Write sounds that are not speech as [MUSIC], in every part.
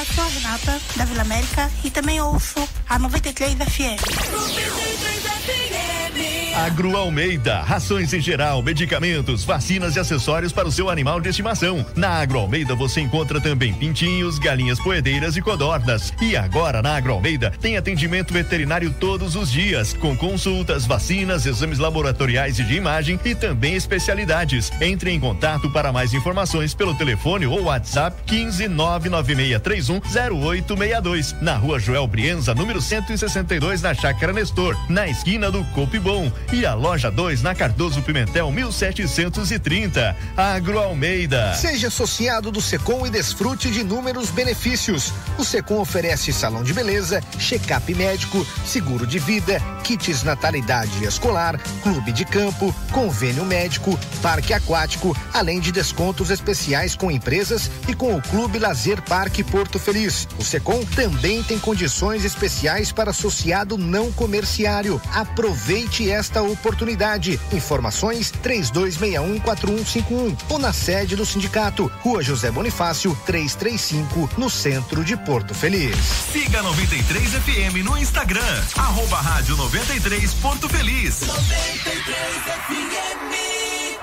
Olá, sou a Renata, da Vila América, e também ouço a 93 FM. 93 FM. Agro Almeida, rações em geral, medicamentos, vacinas e acessórios para o seu animal de estimação. Na Agro Almeida você encontra também pintinhos, galinhas poedeiras e codornas. E agora na Agro Almeida tem atendimento veterinário todos os dias, com consultas, vacinas, exames laboratoriais e de imagem e também especialidades. Entre em contato para mais informações pelo telefone ou WhatsApp 15 99631 0862. Na rua Joel Brienza, número 162, na Chácara Nestor, na esquina do Copi E a loja 2 na Cardoso Pimentel 1730. Agro Almeida. Seja associado do Secom e desfrute de inúmeros benefícios. O Secom oferece salão de beleza, check-up médico, seguro de vida, kits natalidade escolar, clube de campo, convênio médico, parque aquático, além de descontos especiais com empresas e com o Clube Lazer Parque Porto Feliz. O Secom também tem condições especiais para associado não comerciário. Aproveite esta oportunidade. Informações 32614151 ou na sede do sindicato, Rua José Bonifácio, 335, no centro de Porto Feliz. Siga 93 FM no Instagram, arroba rádio 93 Porto Feliz. 93 FM.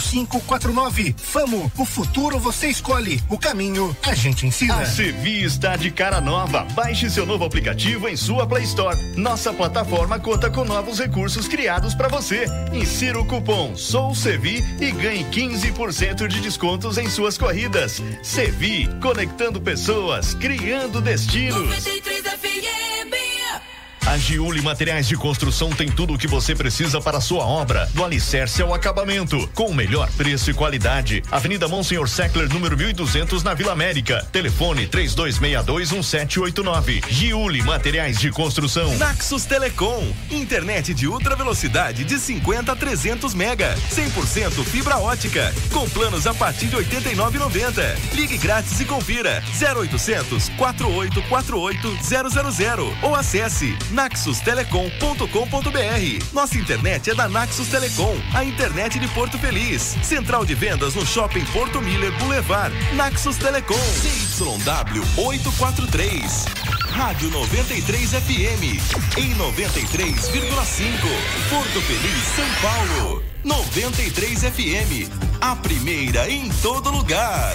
4549. Famo, o futuro você escolhe, o caminho a gente ensina. A Sevi está de cara nova. Baixe seu novo aplicativo em sua Play Store. Nossa plataforma conta com novos recursos criados para você. Insira o cupom Sou Sevi e ganhe 15% de descontos em suas corridas. Sevi, conectando pessoas, criando destinos. 93 FM. A Giuli Materiais de Construção tem tudo o que você precisa para a sua obra, do alicerce ao acabamento, com o melhor preço e qualidade. Avenida Monsenhor Seckler, número 1200, na Vila América. Telefone 32621789. Giuli Materiais de Construção. Naxos Telecom, internet de ultra velocidade de 50 a 300 mega, 100% fibra ótica, com planos a partir de 89,90. Ligue grátis e confira 0800 4848 000 ou acesse naxustelecom.com.br. Nossa internet é da Naxus Telecom, a internet de Porto Feliz. Central de vendas no Shopping Porto Miller Boulevard. Naxus Telecom. CYW 843. Rádio 93 FM. Em 93,5. Porto Feliz, São Paulo. 93 FM. A primeira em todo lugar.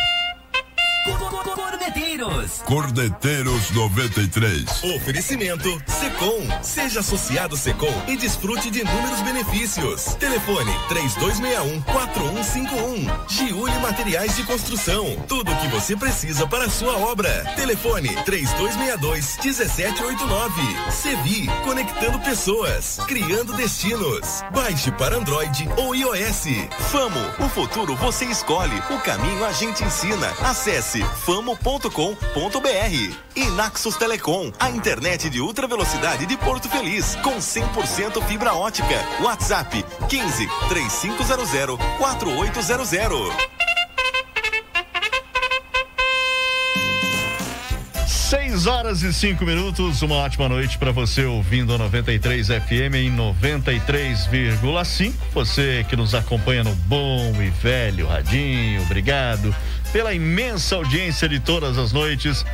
Cordeteiros. Cordeteiros 93. Oferecimento Secom. Seja associado Secom e desfrute de inúmeros benefícios. Telefone 3261 4151. Giuli Materiais de Construção. Tudo o que você precisa para a sua obra. Telefone 3262 1789. Sevi, conectando pessoas, criando destinos. Baixe para Android ou iOS. Famo, o futuro você escolhe, o caminho a gente ensina. Acesse famo.com.br. E Naxos Telecom, a internet de ultra velocidade de Porto Feliz, com 100% fibra ótica. WhatsApp 15 3500 4800. 6 horas e 5 minutos, uma ótima noite para você ouvindo a 93 FM em 93,5. Você que nos acompanha no bom e velho radinho, obrigado pela imensa audiência de todas as noites.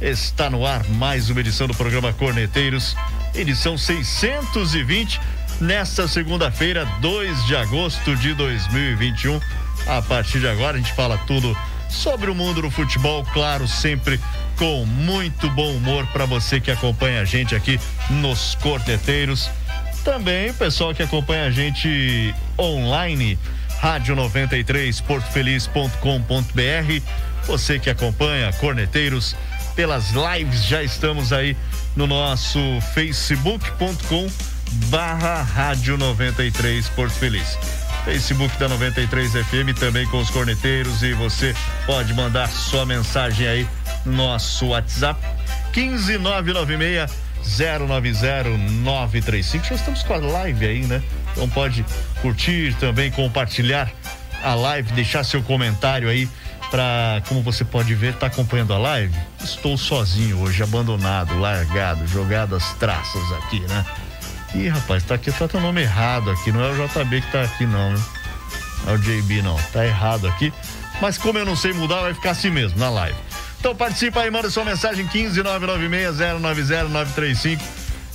Está no ar mais uma edição do programa Corneteiros, edição 620, nesta segunda-feira, 2 de agosto de 2021. A partir de agora a gente fala tudo sobre o mundo do futebol, claro, sempre com muito bom humor para você que acompanha a gente aqui nos Corteteiros. Também o pessoal que acompanha a gente online, rádio 93 portofeliz.com.br. Você que acompanha Corneteiros pelas lives, já estamos aí no nosso facebook.com barra rádio 93 Porto Feliz. Facebook da 93 FM também com os corneteiros e você pode mandar sua mensagem aí no nosso WhatsApp 15996 090935. Já estamos com a live aí, né? Então pode curtir também, compartilhar a live, deixar seu comentário aí para como você pode ver, tá acompanhando a live. Estou sozinho hoje, abandonado, largado, jogado as traças aqui, né? Ih, rapaz, tá aqui, tá teu nome errado aqui. Não é o JB que tá aqui, não, né? Não é o JB, não. Tá errado aqui. Mas como eu não sei mudar, vai ficar assim mesmo, na live. Então participa aí, manda sua mensagem 15996090935.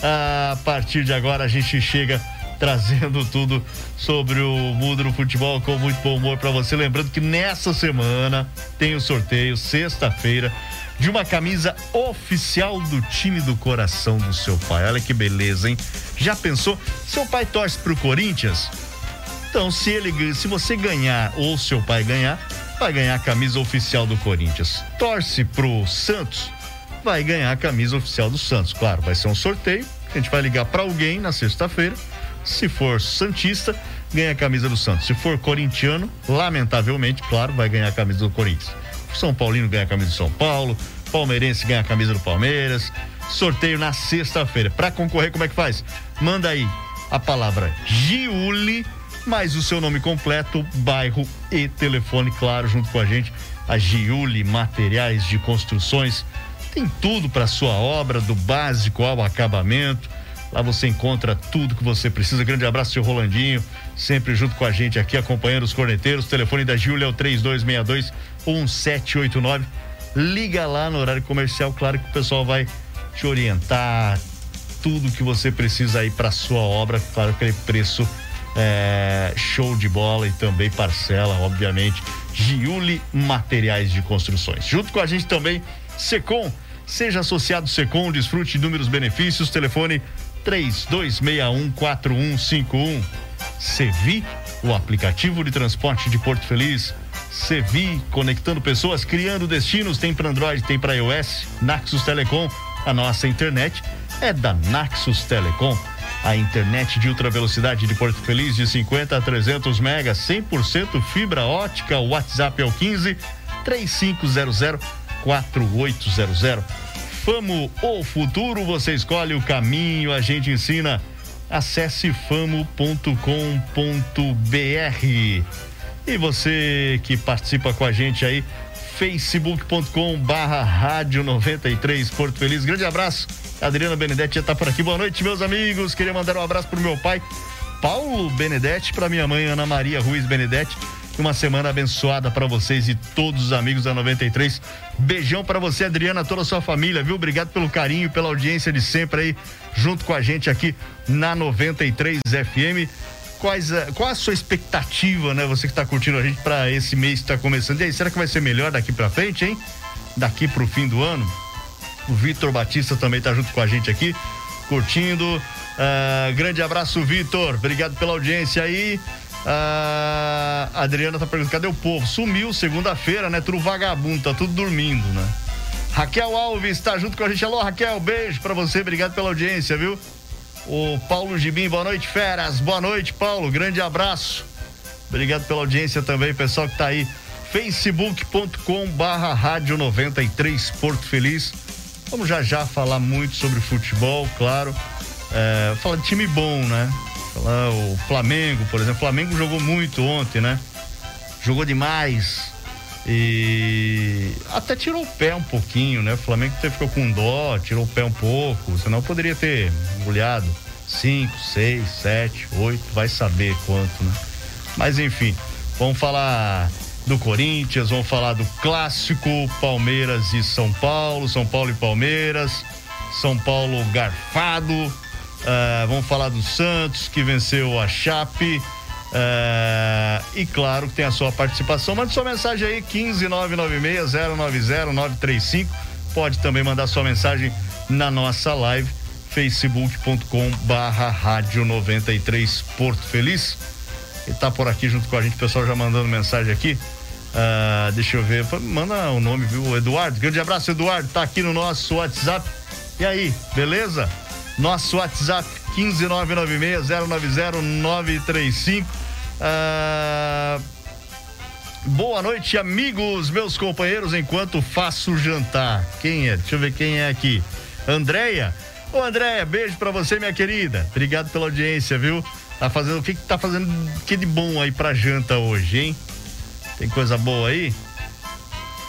A partir de agora a gente chega trazendo tudo sobre o mundo do futebol com muito bom humor para você. Lembrando que nessa semana tem o sorteio, sexta-feira de uma camisa oficial do time do coração do seu pai. Olha que beleza, hein? Já pensou? Seu pai torce pro Corinthians? Então, se ele, se você ganhar ou seu pai ganhar, vai ganhar a camisa oficial do Corinthians. Torce pro Santos, vai ganhar a camisa oficial do Santos. Claro, vai ser um sorteio. A gente vai ligar para alguém na sexta-feira. Se for santista, ganha a camisa do Santos. Se for corintiano, lamentavelmente, claro, vai ganhar a camisa do Corinthians. São Paulino ganha a camisa do São Paulo, Palmeirense ganha a camisa do Palmeiras. Sorteio na sexta-feira. Para concorrer, como é que faz? Manda aí a palavra Giuli, mais o seu nome completo, bairro e telefone, claro, junto com a gente. A Giuli Materiais de Construções tem tudo para sua obra, do básico ao acabamento. Lá você encontra tudo que você precisa. Grande abraço, seu Rolandinho, sempre junto com a gente aqui, acompanhando os corneteiros. O telefone da Júlia é o 3262 1789. Liga lá no horário comercial, claro que o pessoal vai te orientar, tudo que você precisa aí para sua obra, claro aquele preço é, show de bola e também parcela, obviamente. Giuli Materiais de Construções. Junto com a gente também, Secom. Seja associado Secom, desfrute de inúmeros benefícios. Telefone 32614151. Sevi, o aplicativo de transporte de Porto Feliz. Sevi, conectando pessoas, criando destinos, tem para Android, tem para iOS. Naxos Telecom, a nossa internet é da Naxos Telecom. A internet de ultra velocidade de Porto Feliz de 50 a 300 megas, 100% fibra ótica. O WhatsApp é o 15 3500 4800. Famo o futuro, você escolhe o caminho, a gente ensina. Acesse famo.com.br. E você que participa com a gente aí, facebook.com barra rádio 93 Porto Feliz. Grande abraço. Adriana Benedetti já tá por aqui. Boa noite, meus amigos. Queria mandar um abraço pro meu pai, Paulo Benedetti, para minha mãe, Ana Maria Ruiz Benedetti. Uma semana abençoada para vocês e todos os amigos da 93. Beijão para você, Adriana, toda a sua família, viu? Obrigado pelo carinho, pela audiência de sempre aí, junto com a gente aqui na 93 FM quais a, qual a sua expectativa, né? Você que está curtindo a gente para esse mês que está começando. E aí, será que vai ser melhor daqui para frente, hein? Daqui para o fim do ano? O Vitor Batista também está junto com a gente aqui, curtindo. Uh, grande abraço, Vitor. Obrigado pela audiência aí. Uh, a Adriana tá perguntando: cadê o povo? Sumiu segunda-feira, né? Tudo vagabundo, tá tudo dormindo, né? Raquel Alves está junto com a gente. Alô, Raquel, beijo para você. Obrigado pela audiência, viu? O Paulo Gibim, boa noite, feras. Boa noite, Paulo. Grande abraço. Obrigado pela audiência também, pessoal que tá aí. facebook.com barra rádio 93 Porto Feliz. Vamos já já falar muito sobre futebol, claro. É, falar de time bom, né? Falar o Flamengo, por exemplo. O Flamengo jogou muito ontem, né? Jogou demais. E até tirou o pé um pouquinho, né? O Flamengo ficou com dó, tirou o pé um pouco, senão poderia ter olhado cinco, seis, sete, oito, vai saber quanto, né? Mas enfim, vamos falar do Corinthians, vamos falar do clássico Palmeiras e São Paulo, São Paulo e Palmeiras, São Paulo garfado, uh, vamos falar do Santos que venceu a Chape Uh, e claro que tem a sua participação. Mande sua mensagem aí, 15996-090-935. Pode também mandar sua mensagem na nossa live, facebook.com barra rádio 93 Porto Feliz. E tá por aqui junto com a gente, o pessoal já mandando mensagem aqui. Uh, deixa eu ver, manda o nome, viu? Eduardo, grande abraço, Eduardo, tá aqui no nosso WhatsApp. E aí, beleza? Nosso WhatsApp 15996-090-935. Uh, boa noite, amigos, meus companheiros, enquanto faço jantar. Quem é? Deixa eu ver quem é aqui. Andréia? Ô, Andréia, beijo pra você, minha querida. Obrigado pela audiência, viu? Tá fazendo, o que, que tá fazendo que de bom aí pra janta hoje, hein? Tem coisa boa aí?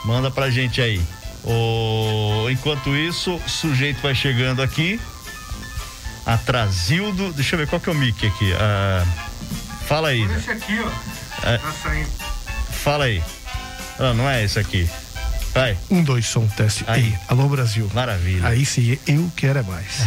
Manda pra gente aí. O... Enquanto isso, o sujeito vai chegando aqui. Atrasildo. Deixa eu ver qual que é o mic aqui. Ah, fala aí. Esse aqui, ó. É... Tá saindo. Fala aí. Ah, não é esse aqui. Vai. Um, dois, som, teste. Aí. Ei, alô Brasil. Maravilha. Aí sim, eu quero é mais.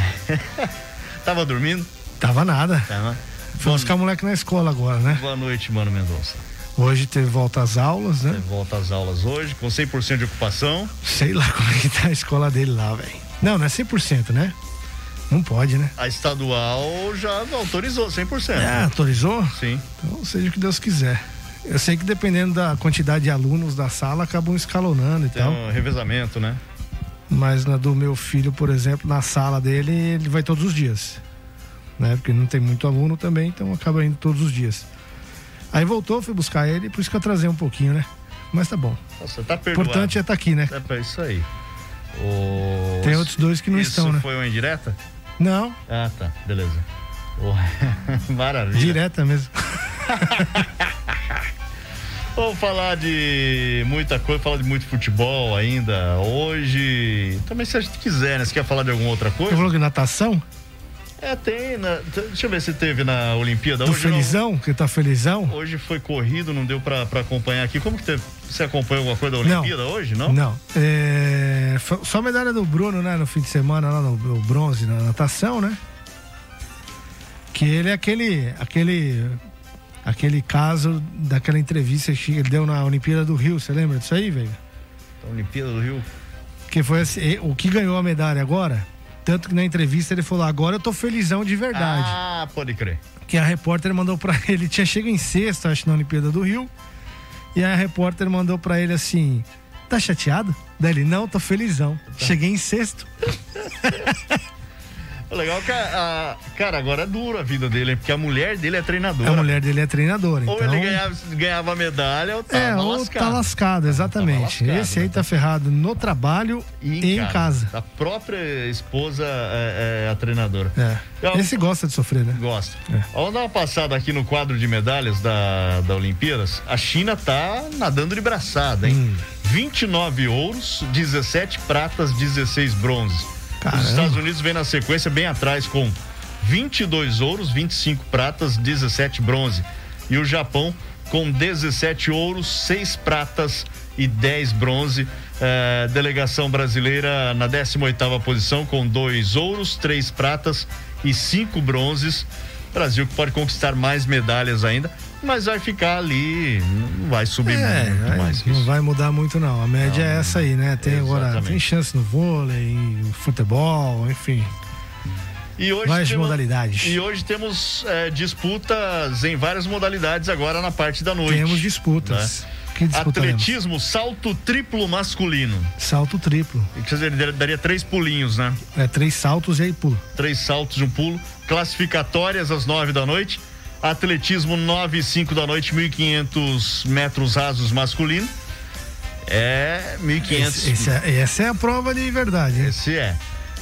[LAUGHS] Tava dormindo? Tava nada. Tava. Vamos ficar moleque na escola agora, né? Boa noite, mano Mendonça. Hoje teve volta às aulas, né? Teve volta às aulas hoje, com 100% de ocupação. Sei lá [LAUGHS] como é que tá a escola dele lá, velho. Não, não é 100%, né? Não pode, né? A estadual já autorizou 100%. É, autorizou? Sim. Então, seja o que Deus quiser. Eu sei que dependendo da quantidade de alunos da sala, acabam escalonando e Tem tal. um revezamento, né? Mas na do meu filho, por exemplo, na sala dele, ele vai todos os dias né? Porque não tem muito aluno também, então acaba indo todos os dias. Aí voltou, fui buscar ele, por isso que eu trazei um pouquinho, né? Mas tá bom. Nossa, tá perdoado. importante é estar tá aqui, né? É isso aí. O... Tem outros dois que não isso estão, né? foi uma indireta? Não. Ah, tá. Beleza. Oh, [LAUGHS] maravilha. Direta mesmo. [LAUGHS] Vamos falar de muita coisa, falar de muito futebol ainda hoje. Também se a gente quiser, né? Você quer falar de alguma outra coisa? Você falou que natação? É, tem. Na, deixa eu ver se teve na Olimpíada. Do hoje felizão? Não, que tá felizão? Hoje foi corrido, não deu pra, pra acompanhar aqui. Como que teve? Você acompanhou alguma coisa da Olimpíada não, hoje, não? Não. É, só a medalha do Bruno, né? No fim de semana, lá no, no bronze, na natação, né? Que ele é aquele. aquele aquele caso daquela entrevista que ele deu na Olimpíada do Rio, você lembra disso aí, velho? Olimpíada do Rio? Que foi assim, o que ganhou a medalha agora tanto que na entrevista ele falou: agora eu tô felizão de verdade. Ah, pode crer. Que a repórter mandou para [LAUGHS] ele, tinha chegado em sexta, acho, na Olimpíada do Rio. E a repórter mandou para ele assim: tá chateado? Daí ele: não, tô felizão. Tá. Cheguei em sexto. [LAUGHS] Legal que, a, cara, agora é duro a vida dele, porque a mulher dele é treinadora. A mulher dele é treinadora, então... Ou ele ganhava, ganhava medalha ou tá é, ou lascado. tá lascado, exatamente. Lascado, Esse aí tá ferrado no trabalho e, em, em casa. A própria esposa é, é a treinadora. É. Então, Esse gosta de sofrer, né? Gosta. É. Vamos dar uma passada aqui no quadro de medalhas da, da Olimpíadas. A China tá nadando de braçada, hein? Hum. 29 ouros, 17 pratas, 16 bronzes. Caramba. Os Estados Unidos vem na sequência bem atrás com 22 ouros, 25 pratas, 17 bronze. E o Japão com 17 ouros, 6 pratas e 10 bronze. É, delegação brasileira na 18 posição com 2 ouros, 3 pratas e 5 bronzes. Brasil que pode conquistar mais medalhas ainda mas vai ficar ali, não vai subir é, muito é, mais. Não vai mudar muito não. A média não, é essa aí, né? Tem exatamente. agora tem chance no vôlei, no futebol, enfim. E hoje várias temos, modalidades. E hoje temos é, disputas em várias modalidades agora na parte da noite. Temos disputas. Né? Atletismo, salto triplo masculino. Salto triplo. Quer dizer, daria três pulinhos, né? É, três saltos e aí pulo. Três saltos e um pulo. Classificatórias às nove da noite. Atletismo 9 e 5 da noite, 1.500 metros rasos masculino. É 1.500. É, essa é a prova de verdade. Hein? Esse é.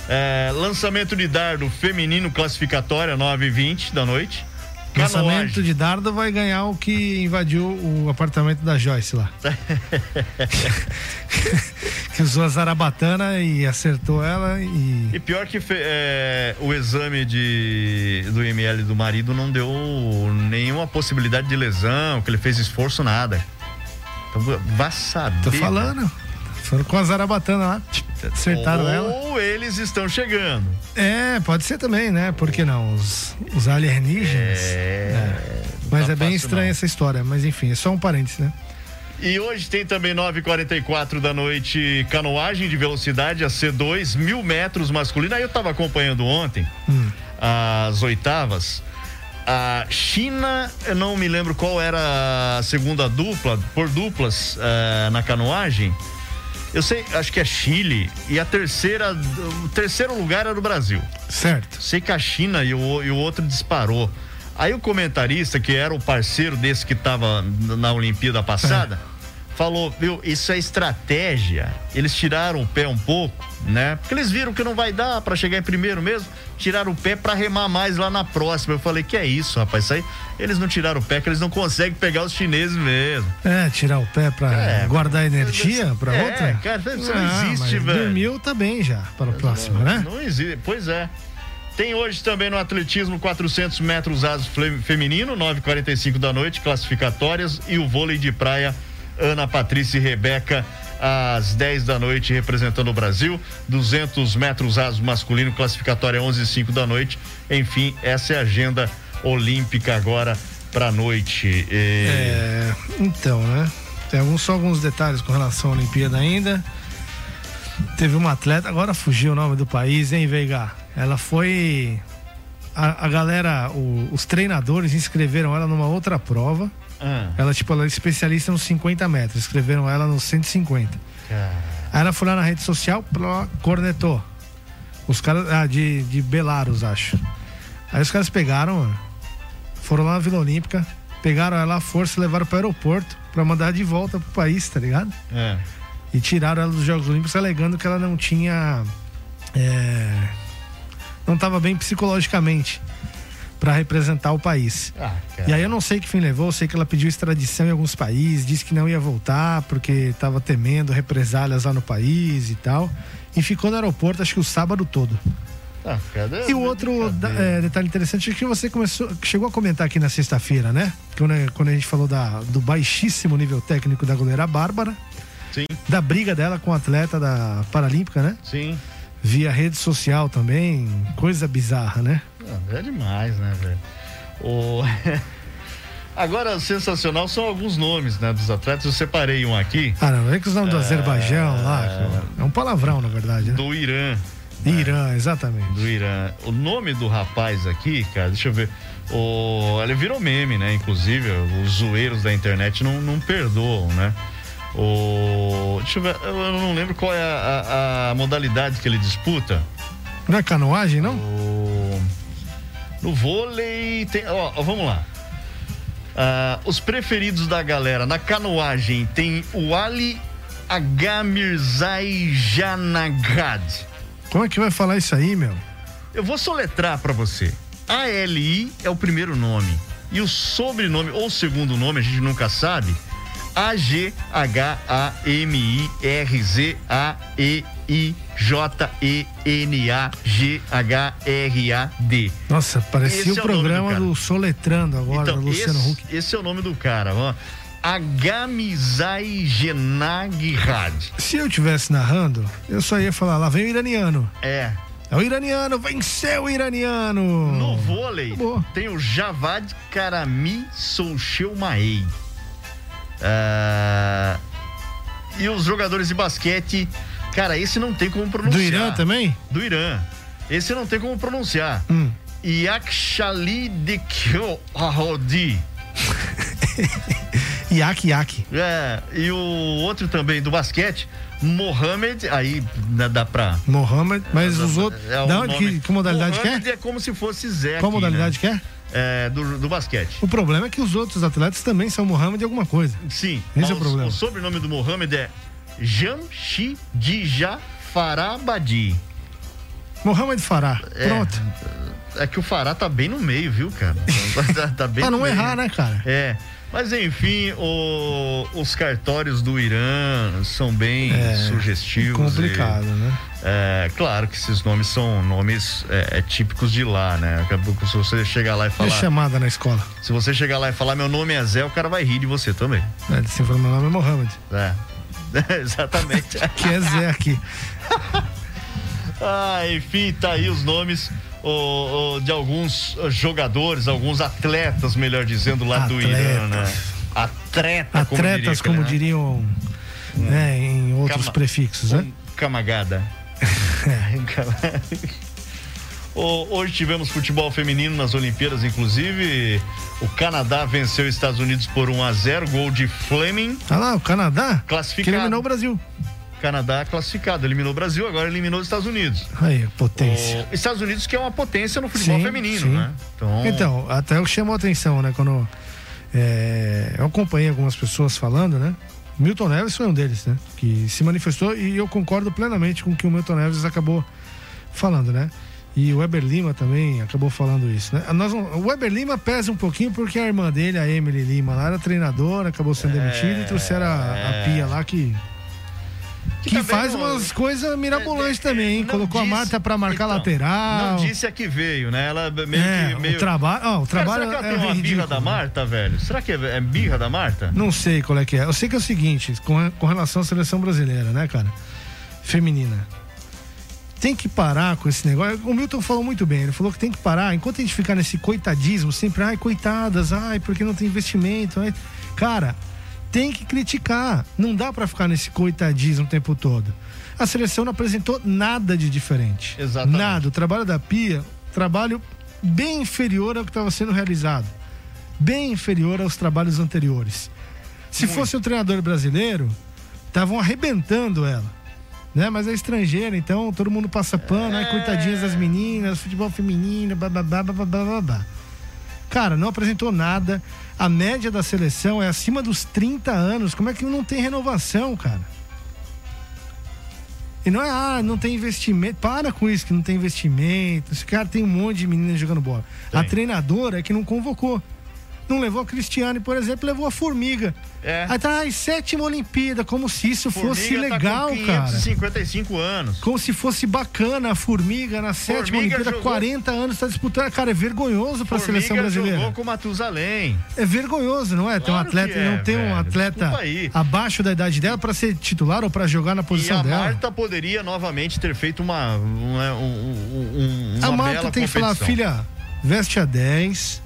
é. Lançamento de dardo feminino classificatória 9 e 20 da noite. Lançamento de dardo vai ganhar o que invadiu o apartamento da Joyce lá. [LAUGHS] que usou a zarabatana e acertou ela e. E pior que é, o exame de, do ML do marido não deu nenhuma possibilidade de lesão, que ele fez esforço, nada. Então, vá saber. Tô falando. Foram com a Zarabatana lá, acertaram Ou ela. Ou eles estão chegando. É, pode ser também, né? Por que não? Os, os alienígenas. É. Mas tá é bem estranha não. essa história, mas enfim, é só um parênteses, né? E hoje tem também 9h44 da noite, canoagem de velocidade, a C2, mil metros masculina. Aí eu tava acompanhando ontem Hum. as oitavas. A China, eu não me lembro qual era a segunda dupla, por duplas eh, na canoagem. Eu sei, acho que é Chile. E a terceira, o terceiro lugar era o Brasil. Certo. Sei que a China e o, e o outro disparou. Aí o comentarista, que era o parceiro desse que estava na Olimpíada passada, falou: viu, isso é estratégia. Eles tiraram o pé um pouco, né? Porque eles viram que não vai dar para chegar em primeiro mesmo, tiraram o pé para remar mais lá na próxima. Eu falei: que é isso, rapaz? Isso aí, eles não tiraram o pé, que eles não conseguem pegar os chineses mesmo. É, tirar o pé pra É, guardar energia pra é, outra? cara, isso não Ah, existe, velho. Dormiu tá bem já, para a próxima, né? Não existe, pois é. Tem hoje também no atletismo 400 metros aso fle- feminino, 9h45 da noite, classificatórias e o vôlei de praia Ana Patrícia e Rebeca às 10 da noite representando o Brasil, 200 metros aso masculino, classificatória 11 e 5 da noite. Enfim, essa é a agenda olímpica agora pra noite. E- É, então, né? Tem alguns, só alguns detalhes com relação à Olimpíada ainda. Teve uma atleta, agora fugiu o nome do país, hein, Veiga? Ela foi. A, a galera, o- os treinadores inscreveram ela numa outra prova. Ah, Ela, tipo, ela é especialista nos 50 metros. Escreveram ela nos 150. cara. Aí ela foi lá na rede social, pló, cornetou. Os caras. Ah, de, de Belarus, acho. Aí os caras pegaram, foram lá na Vila Olímpica, pegaram ela à força e levaram pro aeroporto pra mandar de volta pro país, tá ligado? É. E tiraram ela dos Jogos Olímpicos alegando que ela não tinha. é, não estava bem psicologicamente pra representar o país. Ah. E aí eu não sei que fim levou, eu sei que ela pediu extradição em alguns países, disse que não ia voltar porque estava temendo represálias lá no país e tal. E ficou no aeroporto acho que o sábado todo. Ah, cara, E o outro é, detalhe interessante é que você começou, chegou a comentar aqui na sexta-feira, né? Quando, quando a gente falou da- do baixíssimo nível técnico da goleira Bárbara, Sim, da briga dela com o atleta da Paralímpica, né? sim. Via rede social também, coisa bizarra, né? Ah, É demais, né, velho? O... [LAUGHS] Agora, sensacional são alguns nomes, né, dos atletas. Eu separei um aqui, Ah, não, é que os nomes do Azerbaijão lá, que é um palavrão, na verdade, né? do Irã. Irã, exatamente. Do Irã. O nome do rapaz aqui, cara, deixa eu ver. O... Ele virou meme, né? Inclusive, os zoeiros da internet não, não perdoam, né? O... Deixa eu ver, eu não lembro qual é a, a- a modalidade que ele disputa. Não é canoagem, não? O... No vôlei tem. Ó, ó, vamos lá. Ah, os preferidos da galera na canoagem tem o Ali Agamirzai Janagad. Como é que vai falar isso aí, meu? Eu vou soletrar pra você. A-L-I é o primeiro nome. E o sobrenome ou segundo nome, a gente nunca sabe. A-G-H-A-M-I-R-Z-A-E-N-A-G-H-R-A-D. Nossa, parecia Esse o é o programa do cara. do Soletrando agora, Então, do Luciano esse, Huck. esse é o nome do cara, ó. Agamizai Genagrad. Se eu tivesse narrando, eu só ia falar, lá vem o iraniano. É. É o iraniano, venceu o iraniano! No vôlei, Boa. tem o Javad Karami Soucheumaei. Ah, e os jogadores de basquete, cara, esse não tem como pronunciar. Do Irã também? Do Irã. Esse não tem como pronunciar. Hum. Yakshali de Kyohodi. Iaque, [LAUGHS] iaque. É, e o outro também do basquete, Mohamed, aí dá pra. Mohamed, mas os outros. É da onde, que, que modalidade que Mohamed é? é como se fosse Zé. Qual modalidade né? que é? É, do, do basquete. O problema é que os outros atletas também são Mohamed alguma coisa. Sim. Esse é o problema. O sobrenome do Mohamed é Jamshidija Farabadi. Mohamed Farah. É. Pronto. É que o Fará tá bem no meio, viu, cara? [LAUGHS] tá, tá bem pra não meio. errar, né, cara? É. Mas enfim, o- os cartórios do Irã são bem É, sugestivos. Complicado, e- né? É, claro que esses nomes são nomes é, é, típicos de lá, né? Se você chegar lá e É falar. chamada na escola. Se você chegar lá e falar meu nome é Zé, o cara vai rir de você também. É, você falou, meu nome é Mohamed. É. [LAUGHS] Exatamente. que é Zé aqui. ah, enfim, tá aí os nomes o, o, de alguns jogadores, alguns atletas, melhor dizendo, lá atletas. do Irã, né? Atleta, Atletas, como, como diriam hum. né, em outros Cama, prefixos, né? Camagada. [LAUGHS] Hoje tivemos futebol feminino nas Olimpíadas, inclusive. O Canadá venceu os Estados Unidos por 1 a 0 gol de Fleming. Ah lá, o Canadá? Classificado. Que eliminou o Brasil. Canadá classificado, eliminou o Brasil, agora eliminou os Estados Unidos. Aí, potência. O Estados Unidos que é uma potência no futebol sim, feminino, sim. né? Então... então, até o que chamou a atenção, né? Quando é, eu acompanhei algumas pessoas falando, né? Milton Neves foi um deles, né? Que se manifestou e eu concordo plenamente com o que o Milton Neves acabou falando, né? E o Weber Lima também acabou falando isso, né? Nós, o Weber Lima pesa um pouquinho porque a irmã dele, a Emily Lima, lá era treinadora, acabou sendo é, demitida e trouxeram a, a Pia lá que que, que faz não, umas coisas mirabolantes é, é, também, hein? Colocou disse, a Marta pra marcar então, lateral. Não disse a que veio, né? Ela meio é, que. Meio... O trabalho. Oh, o trabalho Cara, será que ela é tem uma ridículo, birra da Marta, velho? Será que é, é birra da Marta? Não sei qual é que é. Eu sei que é o seguinte, com, com relação à seleção brasileira, né, cara? Feminina tem que parar com esse negócio. O Milton falou muito bem, ele falou que tem que parar. Enquanto a gente ficar nesse coitadismo, sempre, ai, coitadas, ai, porque não tem investimento. Ai. Cara, tem que criticar. Não dá para ficar nesse coitadismo o tempo todo. A seleção não apresentou nada de diferente. Exatamente. Nada. O trabalho da Pia, trabalho bem inferior ao que estava sendo realizado. Bem inferior aos trabalhos anteriores. Se Muito. fosse o um treinador brasileiro, estavam arrebentando ela. Né? Mas é estrangeira, então todo mundo passa pano, é... coitadinhas das meninas, futebol feminino, bababá, bababá, babá. Cara, não apresentou nada. A média da seleção é acima dos 30 anos. Como é que não tem renovação, cara? E não é, ah, não tem investimento. Para com isso que não tem investimento. Esse cara tem um monte de meninas jogando bola. Tem. A treinadora é que não convocou. Não levou a Cristiane, por exemplo, levou a Formiga. É. Aí tá, ai, sétima Olimpíada, como se isso Formiga fosse legal, tá com 555 cara. anos. Como se fosse bacana a Formiga na sétima Formiga Olimpíada, jogou... 40 anos tá disputando. Cara, é vergonhoso pra Formiga seleção brasileira. jogou com Matusalém. É vergonhoso, não é? Claro tem um atleta, é, não tem velho. um atleta abaixo da idade dela pra ser titular ou pra jogar na posição dela. E a Marta poderia novamente ter feito uma, uma, um, uma A Marta tem que falar, filha, veste a 10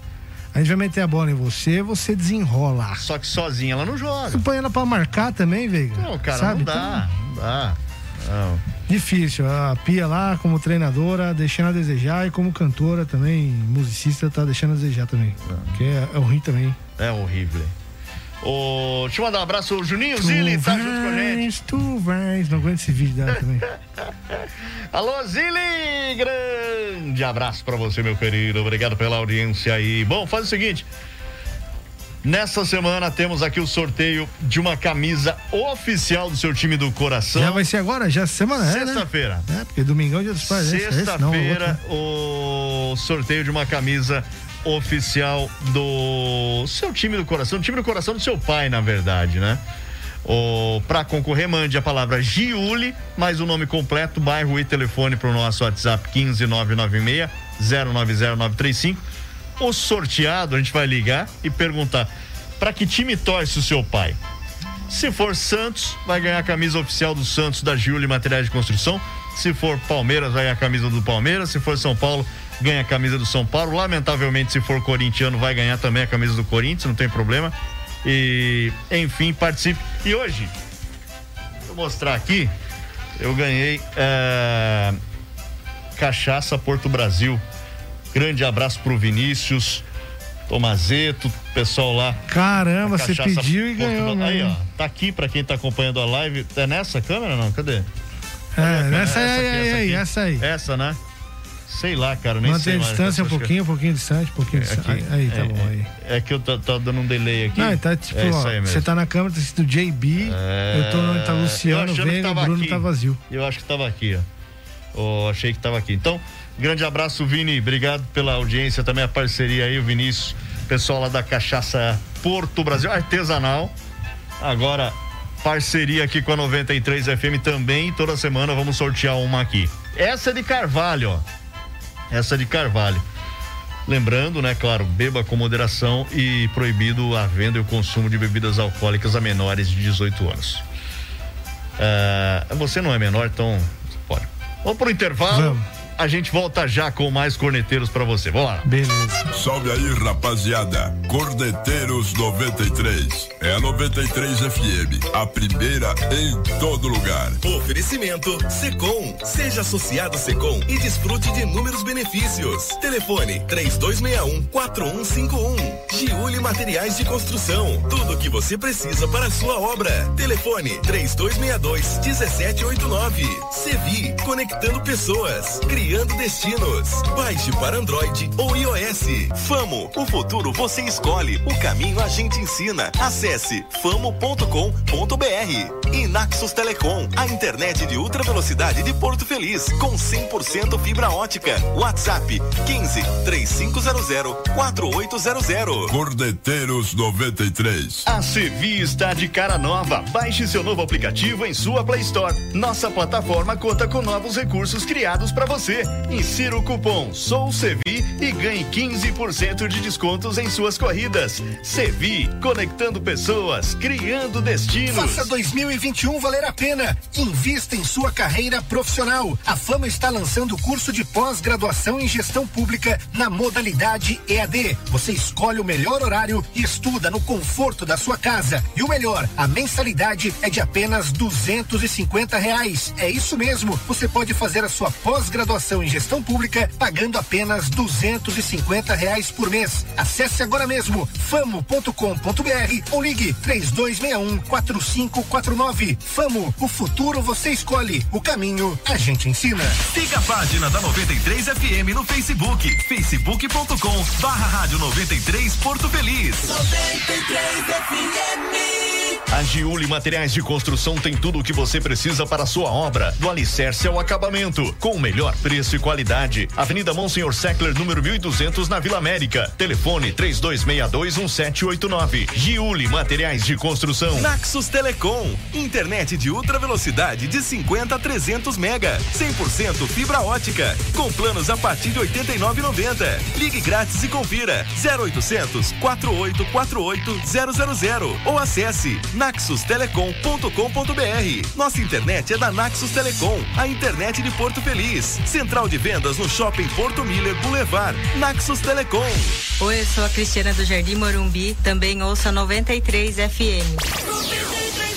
a gente vai meter a bola em você, você desenrola. Só que sozinha ela não joga. Você põe ela pra marcar também, Veiga? Não, cara, Sabe? não dá. Então, não dá. Não. Difícil. A Pia lá, como treinadora, deixando a desejar e como cantora também, musicista, tá deixando a desejar também. Porque é, é horrível também. É horrível. Oh, deixa eu mandar um abraço, o Juninho Zilli tá junto com a gente. Tu vais, não aguento esse vídeo dela também. [LAUGHS] Alô, Zilli! Grande abraço pra você, meu querido. Obrigado pela audiência aí. Bom, faz o seguinte. Nessa semana temos aqui o sorteio de uma camisa oficial do seu time do coração. Já vai ser agora? Já semana, é, né? Sexta-feira. Né? É, porque domingo é o dia dos pais. É Sexta-feira, o sorteio de uma camisa oficial do seu time do coração, time do coração do seu pai, na verdade, né? O, pra concorrer, mande a palavra Giuli, mais o nome completo, bairro e telefone para o nosso WhatsApp 15996 090935. O sorteado, a gente vai ligar e perguntar para que time torce o seu pai. Se for Santos, vai ganhar a camisa oficial do Santos da Giuli Materiais de Construção. Se for Palmeiras, vai ganhar a camisa do Palmeiras. Se for São Paulo, ganha a camisa do São Paulo. Lamentavelmente, se for corintiano, vai ganhar também a camisa do Corinthians, não tem problema. E, enfim, participe. E hoje, vou mostrar aqui, eu ganhei é, Cachaça Porto Brasil. Grande abraço pro Vinícius, Tomazeto, pessoal lá. Caramba, você pediu e ganhou. Aí, ó, tá aqui para quem tá acompanhando a live. É nessa câmera não? Cadê? É, essa, aí, essa aí. Essa, né? Sei lá, cara, nem Manter sei a distância um pouquinho, um pouquinho distante, um pouquinho é, distante. Aí, aí, tá é, bom, aí. É, que eu tô, tô, dando um delay aqui. Não, tá tipo, é ó, você tá na câmera, tá escrito JB, é... eu tô onde tá Luciano, Veiga, o Bruno aqui. tá vazio. Eu acho que tava aqui, ó. Oh, achei que tava aqui. Então, grande abraço, Vini, obrigado pela audiência, também a parceria aí, o Vinícius, pessoal lá da Cachaça Porto Brasil, artesanal. Agora, parceria aqui com a 93 FM também, toda semana vamos sortear uma aqui. Essa é de Carvalho, ó essa de Carvalho. Lembrando, né, claro, beba com moderação e proibido a venda e o consumo de bebidas alcoólicas a menores de 18 anos. Uh, você não é menor, então pode. Vamos pro intervalo. Vamos. A gente volta já com mais corneteiros para você. Vamos lá. Beleza. Salve aí, rapaziada. Corneteiros 93. É a 93 FM, a primeira em todo lugar. Oferecimento Secom. Seja associado Secom e desfrute de inúmeros benefícios. Telefone 3261 4151. Giuli Materiais de Construção. Tudo o que você precisa para a sua obra. Telefone 3262 1789. Sevi, conectando pessoas. Criança Criando Destinos. Baixe para Android ou iOS. Famo, o futuro você escolhe, o caminho a gente ensina. Acesse famo.com.br. E Naxos Telecom, a internet de ultra velocidade de Porto Feliz, com 100% fibra ótica. WhatsApp 15 3500 4800. Cordeteiros 93. A Sevi está de cara nova. Baixe seu novo aplicativo em sua Play Store. Nossa plataforma conta com novos recursos criados para você Insira o cupom SOUCEVI e ganhe 15% de descontos em suas corridas. Sevi, conectando pessoas, criando destinos. Faça 2021 valer a pena. Invista em sua carreira profissional. A Fama está lançando o curso de pós-graduação em gestão pública na modalidade EAD. Você escolhe o melhor horário e estuda no conforto da sua casa. E o melhor, a mensalidade é de apenas duzentos e reais. É isso mesmo. Você pode fazer a sua pós-graduação graduação em gestão pública pagando apenas duzentos e reais por mês. Acesse agora mesmo famo.com.br ou ligue três dois um quatro cinco quatro nove. Famo, o futuro você escolhe, o caminho a gente ensina. Siga a página da 93 FM no Facebook, facebook.com barra rádio 93 Porto Feliz. 93 FM. A Giuli Materiais de Construção tem tudo o que você precisa para a sua obra, do alicerce ao acabamento, com o melhor preço e qualidade. Avenida Monsenhor Seckler, número 1200, na Vila América. Telefone 32621789. Giuli Materiais de Construção. Naxos Telecom, internet de ultra velocidade de 50 a 300 mega, 100% fibra ótica, com planos a partir de 89,90. Ligue grátis e confira 0800 4848 000 ou acesse naxustelecom.com.br. Nossa internet é da Naxus Telecom, a internet de Porto Feliz. Central de vendas no Shopping Porto Miller Boulevard. Naxus Telecom. Oi, eu sou a Cristiana do Jardim Morumbi, também ouça 93 FM.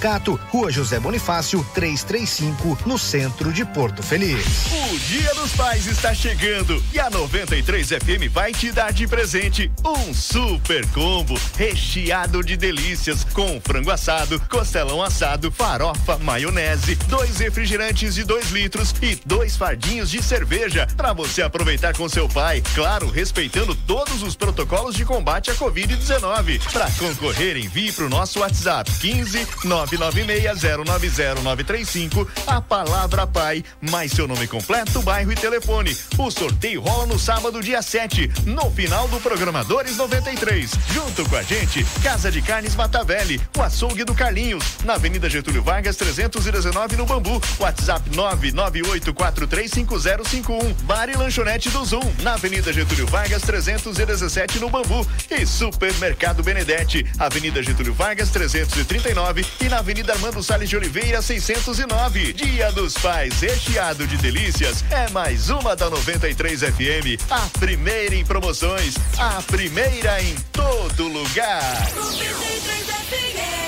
Rua José Bonifácio, 335, no centro de Porto Feliz. O Dia dos Pais está chegando e a 93 FM vai te dar de presente um super combo recheado de delícias com frango assado, costelão assado, farofa, maionese, dois refrigerantes de 2 litros e dois fardinhos de cerveja para você aproveitar com seu pai, claro, respeitando todos os protocolos de combate à Covid-19. Para concorrer, envie para o nosso WhatsApp 15 9 996090935, a palavra pai, mais seu nome completo, bairro e telefone. O sorteio rola no sábado, dia 7, no final do Programadores 93. Junto com a gente, Casa de Carnes Matavelli, o açougue do Carlinhos, na Avenida Getúlio Vargas 319 no Bambu. WhatsApp 998435051. Bar e lanchonete do Zoom, na Avenida Getúlio Vargas 317 no Bambu. E Supermercado Benedetti, Avenida Getúlio Vargas 339 e na Avenida Armando Salles de Oliveira, 609. Dia dos Pais, recheado de delícias. É mais uma da 93 FM. A primeira em promoções. A primeira em todo lugar. 93 FM.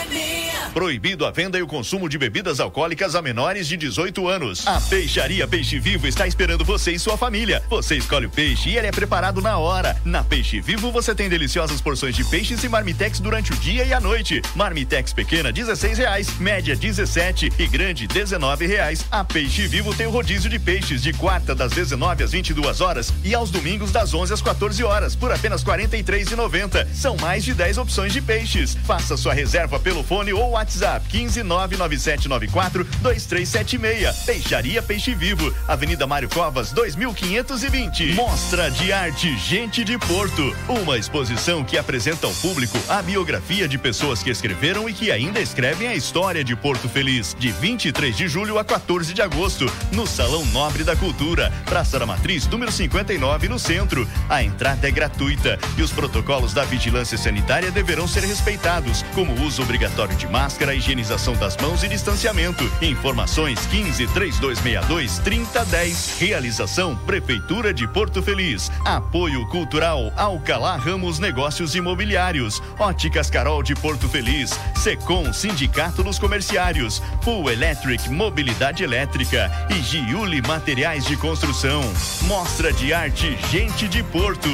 Proibido a venda e o consumo de bebidas alcoólicas a menores de 18 anos. A Peixaria Peixe Vivo está esperando você e sua família. Você escolhe o peixe e ele é preparado na hora. Na Peixe Vivo você tem deliciosas porções de peixes e marmitex durante o dia e a noite. Marmitex pequena 16 reais, média 17 e grande 19 reais. A Peixe Vivo tem o rodízio de peixes de quarta das 19 às 22 horas e aos domingos das 11 às 14 horas por apenas 43,90. São mais de 10 opções de peixes. Faça sua reserva pelo fone ou WhatsApp 15997942376. Peixaria Peixe Vivo, Avenida Mário Covas, 2520. Mostra de Arte Gente de Porto, uma exposição que apresenta ao público a biografia de pessoas que escreveram e que ainda escrevem a história de Porto Feliz, de 23 de julho a 14 de agosto, no Salão Nobre da Cultura, Praça da Matriz, número 59, no centro. A entrada é gratuita e os protocolos da vigilância sanitária deverão ser respeitados, como o uso obrigatório de máscara, higienização das mãos e distanciamento. Informações 15 3262 3010. Realização Prefeitura de Porto Feliz. Apoio Cultural Alcalá Ramos Negócios Imobiliários. Óticas Carol de Porto Feliz. Secom Sindicato dos Comerciários. Full Electric Mobilidade Elétrica e Giuli Materiais de Construção. Mostra de arte Gente de Porto.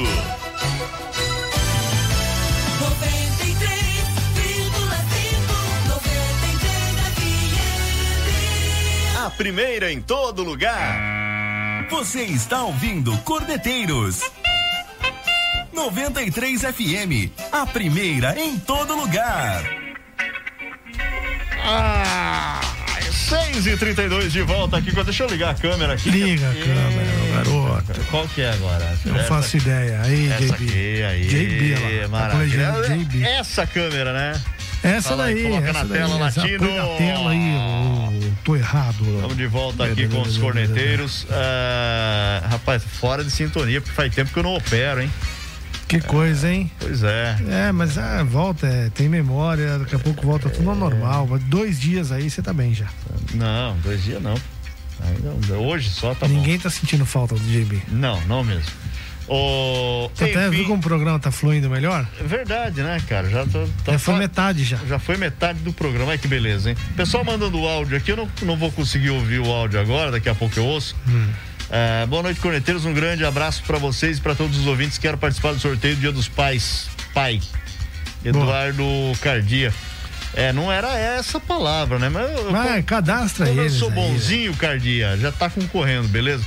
A primeira em todo lugar. Você está ouvindo Cordeteiros 93 FM, a primeira em todo lugar. Ah, 6 e 32 de volta aqui. Deixa eu ligar a câmera aqui. Liga a câmera, garoto. Qual que é agora? Não Essa faço ideia. Aí, Essa JB. aqui, aí. JB, Maravilha. colegiando JB. Essa câmera, né? Essa Fala aí, daí. coloca essa na tela, daí, Latino. põe na tela aí, tô errado. Estamos de volta aqui com os [LAUGHS] corneteiros. Ah, rapaz, fora de sintonia, porque faz tempo que eu não opero, hein? Que coisa, hein? Pois é. É, mas ah, volta, é, tem memória, daqui a pouco volta tudo ao normal. Mas Dois dias aí você tá bem já. Não, dois dias não. Ainda- hoje só tá Ninguém tá sentindo falta do JB. bom. Não, não mesmo. O... Você até enfim, viu como o programa tá fluindo melhor? é Verdade, né, cara? Já, tô, tá Já foi metade já. Já foi metade do programa. Ai, que beleza, hein? Pessoal mandando áudio aqui, eu não, não vou conseguir ouvir o áudio agora, daqui a pouco eu ouço. É, boa noite, corneteiros. Um grande abraço para vocês e para todos os ouvintes que querem participar do sorteio do Dia dos Pais. Pai. Eduardo Cardia. É, não era essa palavra, né? Mas eu, eu- Vai, cadastra eu eles sou aí, bonzinho, Cardia, já tá concorrendo, beleza?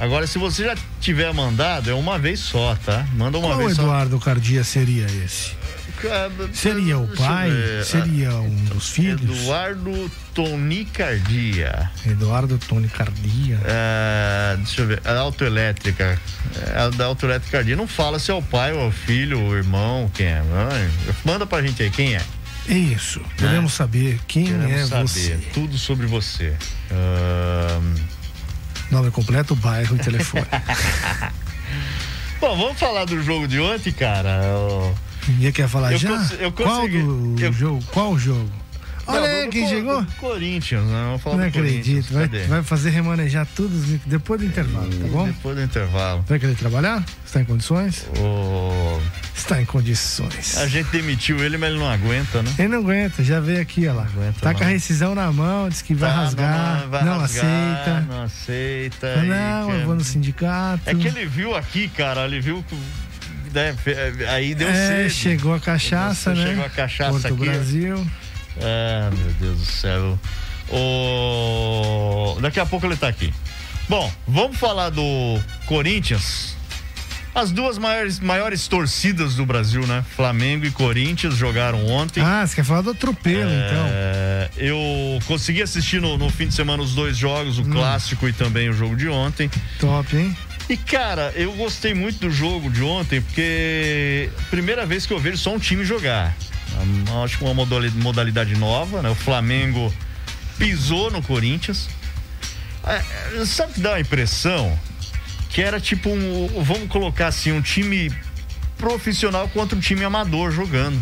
Agora, se você já tiver mandado, é uma vez só, tá? Manda uma Qual vez só. Eduardo Cardia seria esse? Seria o pai? Seria um dos filhos? Eduardo Tonicardia. Eduardo Tony Cardia. É, deixa eu ver. A autoelétrica. É, a da autoelétrica Cardia. Não fala se é o pai ou é o filho, o irmão, quem é. Mãe. Manda pra gente aí, quem é? Isso. Queremos saber quem Queremos é saber você. tudo sobre você. Ahn, Nome completo, bairro e telefone. [LAUGHS] Bom, vamos falar do jogo de ontem, cara. O- Ninguém quer falar Eu já? cons- eu Qual do eu- jogo? Qual jogo? Olha Não, aí quem chegou. Corinthians, né? Não do acredito. Vai, vai fazer remanejar tudo depois do intervalo, tá bom? Depois do intervalo. Vai querer trabalhar? Está em condições? O- Está em condições. A gente demitiu ele, mas ele não aguenta, né? Ele não aguenta, já veio aqui, ó lá. aguenta, tá com a não. rescisão na mão, diz que vai Tá, rasgar, vai não rasgar, aceita. Não aceita. Não, e eu vou no sindicato. É que ele viu aqui, cara, ele viu que. Né, aí deu É, sede. chegou a cachaça, né? Chegou a cachaça Porto aqui. Brasil. Ah, meu Deus do céu. O... Daqui a pouco ele tá aqui. Bom, vamos falar do Corinthians. As duas maiores, maiores torcidas do Brasil, né? Flamengo e Corinthians jogaram ontem. Ah, você quer falar do atropelo, então. É, eu consegui assistir no, no fim de semana os dois jogos, Hum. o clássico e também o jogo de ontem. Top, hein? E cara, eu gostei muito do jogo de ontem, porque primeira vez que eu vejo só um time jogar. Hum, Acho que uma modali- modalidade nova, né? O Flamengo pisou no Corinthians. É, é, sabe que dá uma impressão que era tipo um, vamos colocar assim, um time profissional contra um time amador jogando.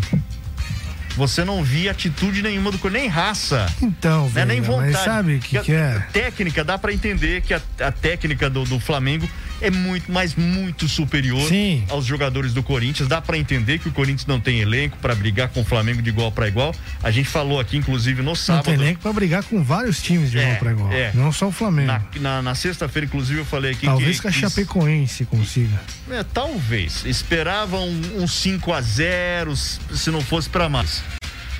Você não via atitude nenhuma do Corinthians, nem raça. Então, Não é nem vontade. mas sabe o que, que a é? Técnica, dá pra entender que a, a técnica do, do Flamengo é muito, mas muito superior Sim. aos jogadores do Corinthians. Dá pra entender que o Corinthians não tem elenco pra brigar com o Flamengo de igual pra igual. A gente falou aqui, inclusive, no Não sábado. tem nem pra brigar com vários times de É, igual pra igual. é. Não só o Flamengo. Na, na, na sexta-feira, inclusive, eu falei aqui Talvez que. que a Chapecoense consiga. É, talvez. Esperava um, um 5 a 0 se não fosse pra mais.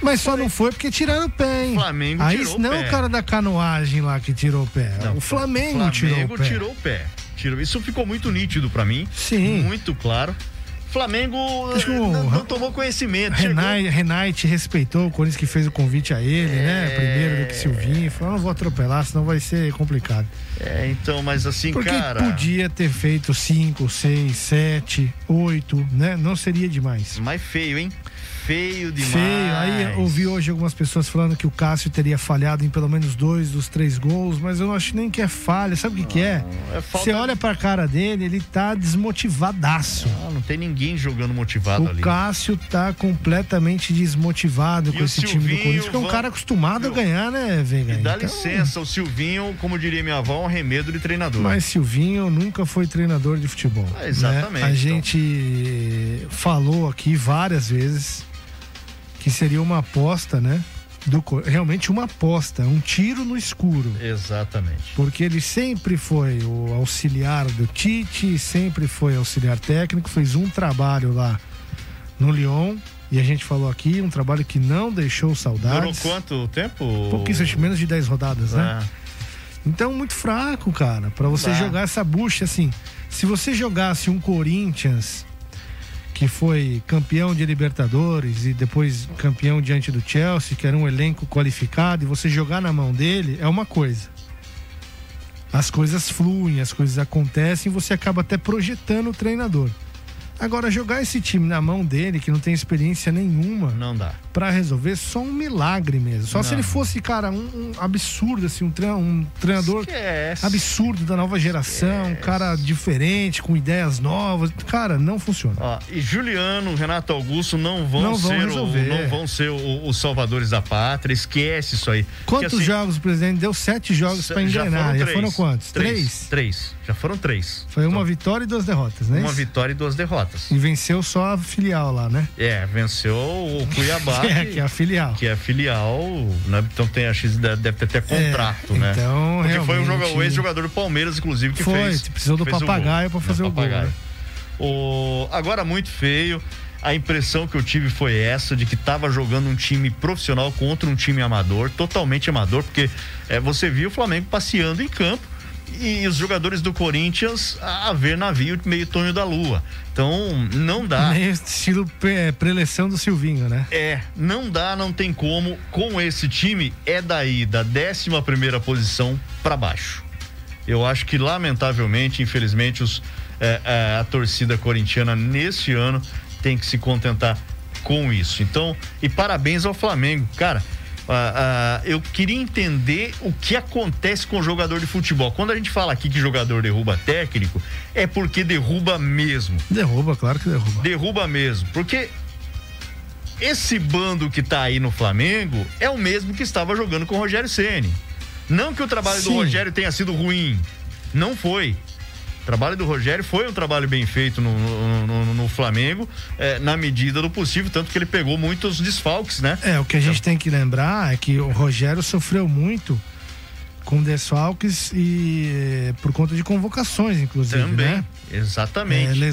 Mas só não foi porque tiraram o pé, hein? Flamengo Aí tirou o não pé. o cara da canoagem lá que tirou o pé. Não, o Flamengo, tirou o pé. tirou o pé. Tirou- Isso ficou muito nítido pra mim. Sim. Muito claro. Flamengo que o- não, não tomou conhecimento. Renate, Renate respeitou o Corinthians que fez o convite a ele, né? Primeiro do que Silvinho. Falou, não vou atropelar, senão vai ser complicado. É, então, mas assim, Porque cara. podia ter feito 5, 6, 7, 8, né? Não seria demais. Mais feio, hein? Feio demais. Feio. Aí eu ouvi hoje algumas pessoas falando que o Cássio teria falhado em pelo menos dois dos três gols, mas eu não acho nem que é falha. Sabe o que, que é? é falta Você olha pra cara dele, ele tá desmotivadaço. Ah, não tem ninguém jogando motivado O ali. Cássio tá completamente desmotivado E com o esse time do Silvinho, Corinthians, que é um cara acostumado a ganhar, né, Veiga? E dá Então, licença, o Silvinho, como diria minha avó, é um remedo de treinador. Mas Silvinho nunca foi treinador de futebol. É, exatamente, né? A então. gente falou aqui várias vezes que seria uma aposta, né? Do, realmente uma aposta, um tiro no escuro. Exatamente. Porque ele sempre foi o auxiliar do Tite, sempre foi auxiliar técnico, fez um trabalho lá no Lyon. E a gente falou aqui, um trabalho que não deixou Durou saudades. quanto tempo? Pouquíssimo, menos de 10 rodadas, né? Ah, Então, muito fraco, cara, Pra você jogar essa bucha assim. Se você jogasse um Corinthians que foi campeão de Libertadores e depois campeão diante do Chelsea, que era um elenco qualificado, e você jogar na mão dele é uma coisa. As coisas fluem, as coisas acontecem, você acaba até projetando o treinador. Agora, jogar esse time na mão dele, que não tem experiência nenhuma, não dá. Pra resolver, só um milagre mesmo. Só se Não. ele fosse, cara, um, um absurdo, assim, um, trein- um treinador Esquece. absurdo da nova geração, um cara diferente, com ideias novas. Cara, não funciona. Ó, e Juliano, Renato Augusto não vão Não vão ser, o- resolver. não vão ser o- os salvadores da pátria. Esquece isso aí. Quantos Porque, assim, jogos o presidente deu? Sete jogos pra já engrenar. Já três. foram quantos? Três. Três. Já foram três. Foi uma vitória e duas derrotas, né? Uma vitória e duas derrotas. E venceu só a filial lá, né? É, venceu o Cuiabá. [LAUGHS] É, que é a filial. que é filial, né? Então tem a X deve ter até contrato, né? então, Porque foi um jogador, o ex-jogador do Palmeiras, inclusive, que Foi, fez. precisou do papagaio pra fazer É, o gol, papagaio. né? O- Agora, muito feio. A impressão que eu tive foi essa, de que tava jogando um time profissional contra um time amador, totalmente amador, porque é, você viu o Flamengo passeando em campo e os jogadores do Corinthians a ver navio meio Tonho da Lua. Então, não dá. Meio estilo pre- preleção do Silvinho, né? É, não dá, não tem como. Com esse time, é daí, da 11 primeira posição para baixo. Eu acho que, lamentavelmente, infelizmente, os, é, é, a torcida corintiana nesse ano tem que se contentar com isso. Então, e parabéns ao Flamengo. Cara, ah, ah, eu queria entender o que acontece com o jogador de futebol. Quando a gente fala aqui que jogador derruba técnico, é porque derruba mesmo. Derruba, claro que derruba. Derruba mesmo. Porque esse bando que tá aí no Flamengo é o mesmo que estava jogando com o Rogério Ceni. Não que o trabalho do Sim. Rogério tenha sido ruim. Não foi. O trabalho do Rogério foi um trabalho bem feito no, no- no- no Flamengo, eh, na medida do possível, tanto que ele pegou muitos desfalques, né? É, o que a gente tem que lembrar é que o Rogério sofreu muito com desfalques e por conta de convocações, inclusive, Também. né? Exatamente. É, né?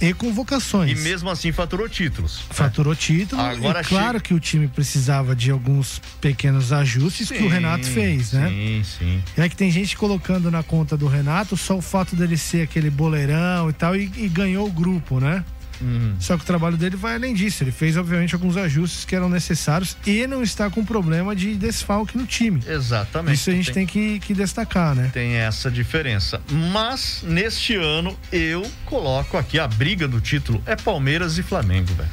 E convocações. E mesmo assim faturou títulos. Faturou título. Agora e claro que o time precisava de alguns pequenos ajustes que o Sim, Renato fez, né? Sim, sim. É que tem gente colocando na conta do Renato só o fato dele ser aquele boleirão e tal e, e ganhou o grupo, né? Uhum. Só que o trabalho dele vai além disso. Ele fez, obviamente, alguns ajustes que eram necessários e não está com problema de desfalque no time. Exatamente. Isso a gente tem que, que destacar, né? Tem essa diferença. Mas, neste ano, eu coloco aqui a briga do título. É Palmeiras e Flamengo, velho.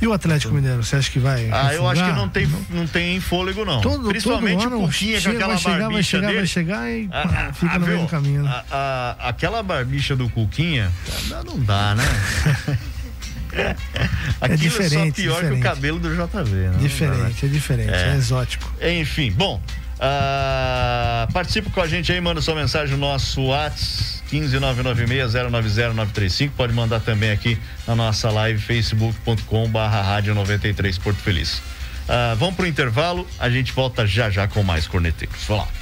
E o Atlético Mineiro, você acha que vai? Ah, eu acho que não tem, não tem fôlego, não. Todo, Principalmente todo ano, o Cuquinha com aquela vai chegar, vai chegar, dele. vai chegar e Ah, pá, ah, fica ah, no viu? meio do caminho. A- a- aquela barbicha do Cuquinha, não dá, né? [LAUGHS] Aquilo é, só diferente, pior que o diferente. cabelo do JV, né? Não né? Diferente, é diferente, é, É. exótico. Enfim, bom. ah, participe com a gente aí, manda sua mensagem no nosso WhatsApp 15996090935. Pode mandar também aqui na nossa live facebook.com barra rádio 93 Porto Feliz. Ah, vamos pro intervalo, a gente volta já já com mais corneteiros. Vamos lá.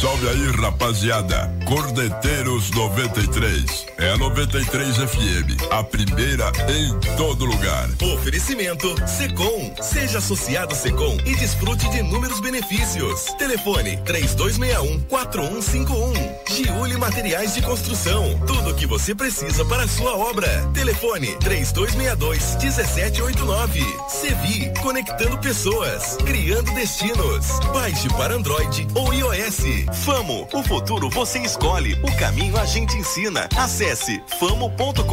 Salve aí, rapaziada. Cordeteiros 93. É a 93 FM, a primeira em todo lugar. Oferecimento Secom. Seja associado Secom e desfrute de inúmeros benefícios. Telefone 3261 4151. Giuli Materiais de Construção. Tudo o que você precisa para a sua obra. Telefone 3262 1789. Sevi, conectando pessoas, criando destinos. Baixe para Android ou iOS. Famo, o futuro você escolhe, o caminho a gente ensina. Acesse famo.com.br.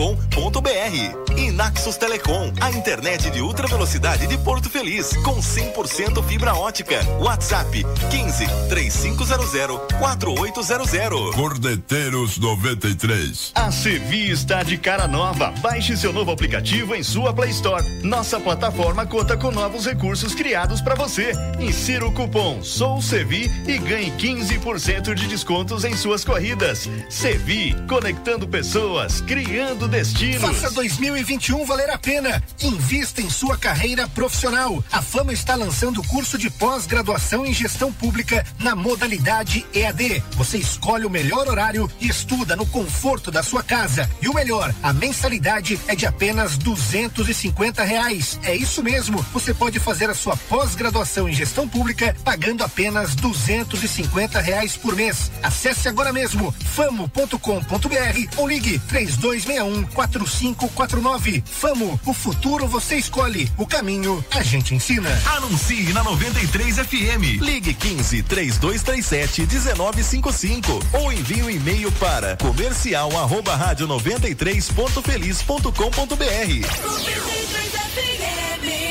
E Naxos Telecom, a internet de ultra velocidade de Porto Feliz, com 100% fibra ótica. WhatsApp 15 3500 4800. Cordeteiros 93. A Sevi está de cara nova. Baixe seu novo aplicativo em sua Play Store. Nossa plataforma conta com novos recursos criados para você. Insira o cupom Sou Sevi e ganhe 15% de descontos em suas corridas. Sevi, conectando pessoas, criando destinos. Faça 2021 valer a pena. Invista em sua carreira profissional. A Fama está lançando o curso de pós-graduação em gestão pública na modalidade EAD. Você escolhe o melhor horário e estuda no conforto da sua casa. E o melhor, a mensalidade é de apenas duzentos e cinquenta reais. É isso mesmo. Você pode fazer a sua pós-graduação em gestão pública pagando apenas duzentos e cinquenta reais por mês. Acesse agora mesmo famo.com.br ou ligue três dois um quatro cinco quatro nove. Famo, o futuro você escolhe, o caminho a gente ensina. Anuncie na 93 FM. Ligue 15 3237 1955 ou envie e-mail para comercial arroba rádio 93.feliz.com.br.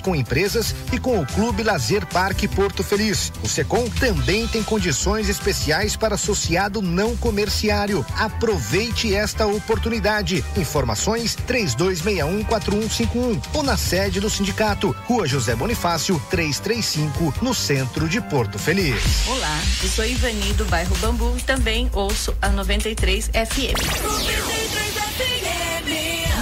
com empresas e com o Clube Lazer Parque Porto Feliz. O Secom também tem condições especiais para associado não comerciário. Aproveite esta oportunidade. Informações 32614151 ou na sede do sindicato, Rua José Bonifácio, 335, no centro de Porto Feliz. Olá, eu sou Ivani do bairro Bambu e também ouço a 93 FM.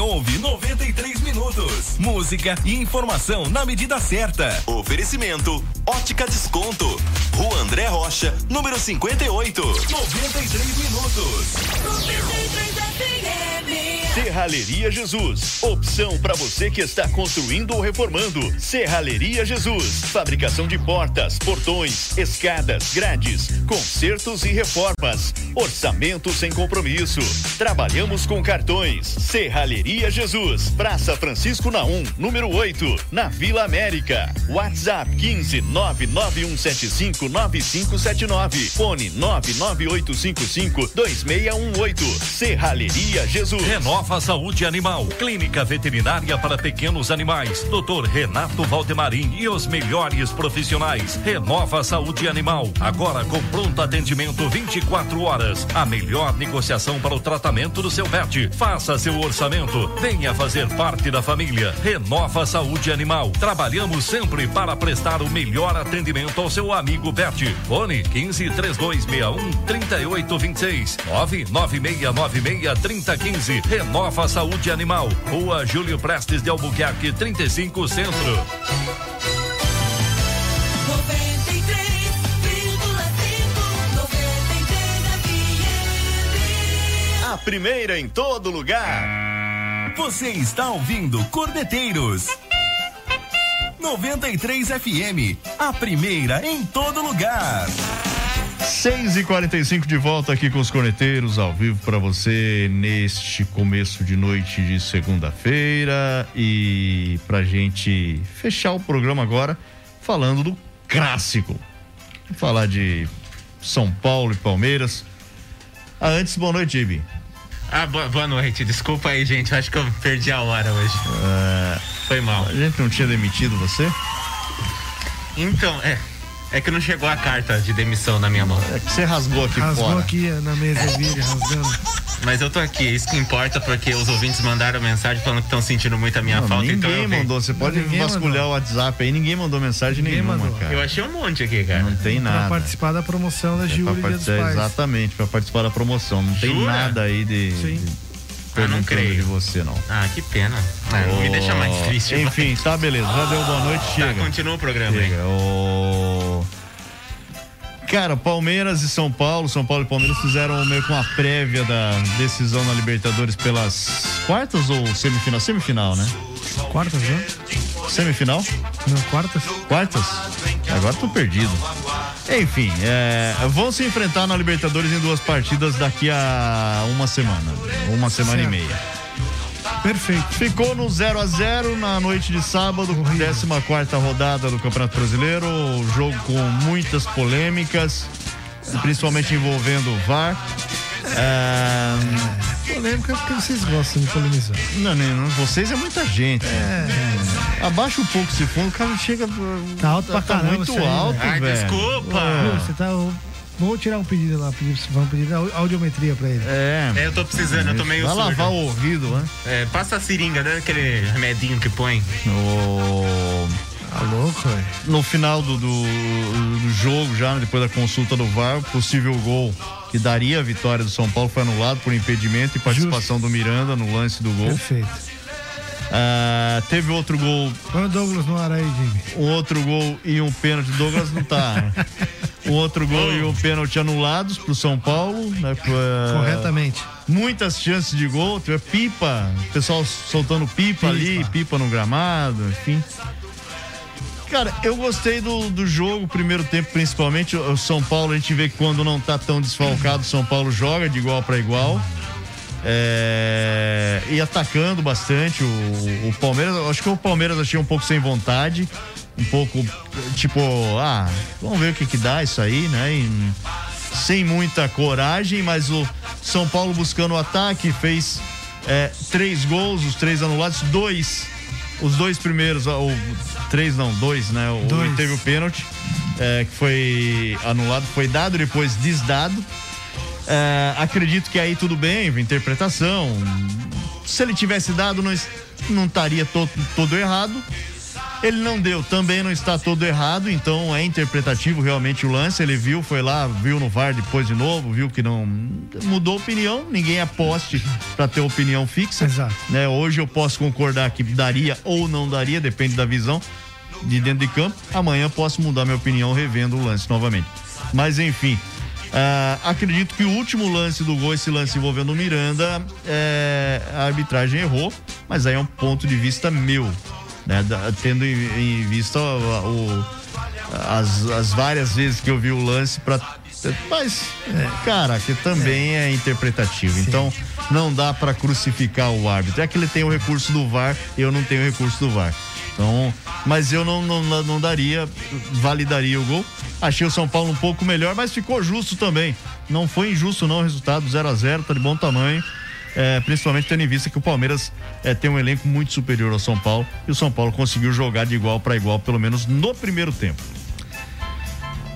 ouve 93 minutos. Música e informação na medida certa. Oferecimento: Ótica Desconto. Rua André Rocha, número 58. 93 minutos. Serralheria Jesus. Opção para você que está construindo ou reformando. Serralheria Jesus. Fabricação de portas, portões, escadas, grades, consertos e reformas. Orçamento sem compromisso. Trabalhamos com cartões. Serralheria Jesus. Praça Francisco Naum, número 8, na Vila América. WhatsApp 15 99175 9579. Fone 99855 2618. Serralheria Jesus. Renova Saúde Animal, clínica veterinária para pequenos animais. Doutor Renato Valdemarim e os melhores profissionais. Renova Saúde Animal, agora com pronto atendimento 24 horas. A melhor negociação para o tratamento do seu pet. Faça seu orçamento. Venha fazer parte da família. Renova Saúde Animal. Trabalhamos sempre para prestar o melhor atendimento ao seu amigo pet. Fone 15 3261 3826 99696 3015. Renova Saúde Animal. Rua Júlio Prestes de Albuquerque 35 Centro. A primeira em todo lugar. Você está ouvindo Cordeteiros. 93 FM, a primeira em todo lugar. 6 e 45 de volta aqui com os corneteiros ao vivo para você neste começo de noite de segunda-feira e pra gente fechar o programa agora falando do clássico. Vamos falar de São Paulo e Palmeiras. Ah, antes, boa noite, Ibi. Ah, boa, noite. Desculpa aí, gente. Acho que eu perdi a hora hoje. É, Foi mal. a gente não tinha demitido você? Então, é. É que não chegou a carta de demissão na minha mão. É que você rasgou aqui Rasgou fora. aqui na mesa, ele rasgando. Mas eu tô aqui, isso que importa, porque os ouvintes mandaram mensagem falando que estão sentindo muito a minha Não, falta. então ninguém eu, vi. mandou. Você pode vasculhar o WhatsApp aí, ninguém mandou mensagem Ninguém nenhuma, mandou. cara. eu achei um monte aqui, cara. Não tem Pra nada. participar da promoção da É pra Dia dos participar, Pais. exatamente, pra participar da promoção. Não tem Jura? nada aí de, Sim. de Ah, não creio. de você, não. Ah, que pena. Ah, não me deixa mais triste. Enfim, tá beleza. Já deu boa noite, Tá, chega. continua o programa aí. Chega. O... Cara, Palmeiras e São Paulo, São Paulo e Palmeiras fizeram meio que uma prévia da decisão na Libertadores pelas quartas ou semifinal? Semifinal, né? Quartas, né? Semifinal? Não, quartas? Quartas? Agora tô perdido. Enfim, é, vão se enfrentar na Libertadores em duas partidas daqui a uma semana. Uma semana Certo. e meia. Perfeito. Ficou no 0 a 0 na noite de sábado, 14 rodada do Campeonato Brasileiro. Jogo com muitas polêmicas, principalmente envolvendo o VAR. É, Polêmica porque vocês gostam de polemizar. não, não, não, vocês é muita gente. Abaixa um pouco esse fundo, o cara chega. Tá alto pra tá caramba muito isso aí, né? alto, Ai, velho. desculpa. Viu, Você tá. Vamos tirar um pedido lá, pedir, vamos pedir au- audiometria pra ele. É. É, eu tô precisando, eu tô meio Vai surdo. lavar o ouvido, né? É, passa a seringa, né? Aquele remedinho que põe. O... Tá louco, velho. no final do, do, do jogo, já né, depois da consulta do VAR, o possível gol que daria a vitória do São Paulo foi anulado por impedimento e participação do Miranda no lance do gol. Perfeito. Ah, teve outro gol, Põe o Douglas no ar aí, Jimmy. um outro gol e um pênalti. Douglas não tá. né? Um outro gol e um pênalti anulados pro São Paulo, né? Foi, Corretamente. Muitas chances de gol, teve pipa, o pessoal soltando pipa, ali, pipa no gramado, enfim. Cara, eu gostei do, do jogo, primeiro tempo principalmente. O São Paulo, a gente vê que quando não tá tão desfalcado, o São Paulo joga de igual para igual. É, e atacando bastante o, o Palmeiras. Acho que o Palmeiras achei um pouco sem vontade. Um pouco, tipo, ah, vamos ver o que que dá isso aí, né? E, sem muita coragem, mas o São Paulo buscando o ataque, fez é, três gols, os três anulados, dois. Os dois primeiros, ó, o, três não, dois, né? O, Dois. Teve o pênalti, é, que foi anulado, foi dado, depois desdado. É, acredito que aí tudo bem, interpretação. Se ele tivesse dado, não, não estaria to- todo errado. Ele não deu, também não está todo errado, então é interpretativo realmente o lance. Ele viu, foi lá, viu no VAR depois de novo, viu que não mudou opinião. Ninguém é poste para ter opinião fixa. Exato. Né? Hoje eu posso concordar que daria ou não daria, depende da visão de dentro de campo. Amanhã posso mudar minha opinião revendo o lance novamente. Mas enfim, ah, acredito que o último lance do gol, esse lance envolvendo o Miranda, é, a arbitragem errou, mas aí é um ponto de vista meu, né? Tendo em, vista o, as, as várias vezes que eu vi o lance para mas, cara, que também é interpretativo. Então, não dá para crucificar o árbitro. É que ele tem o recurso do VAR, eu não tenho o recurso do VAR. Então, mas eu não, não, não daria, validaria o gol. Achei o São Paulo um pouco melhor, mas ficou justo também. Não foi injusto, não, o resultado 0 a 0 tá de bom tamanho. É, principalmente tendo em vista que o Palmeiras é, tem um elenco muito superior ao São Paulo e o São Paulo conseguiu jogar de igual para igual, pelo menos no primeiro tempo.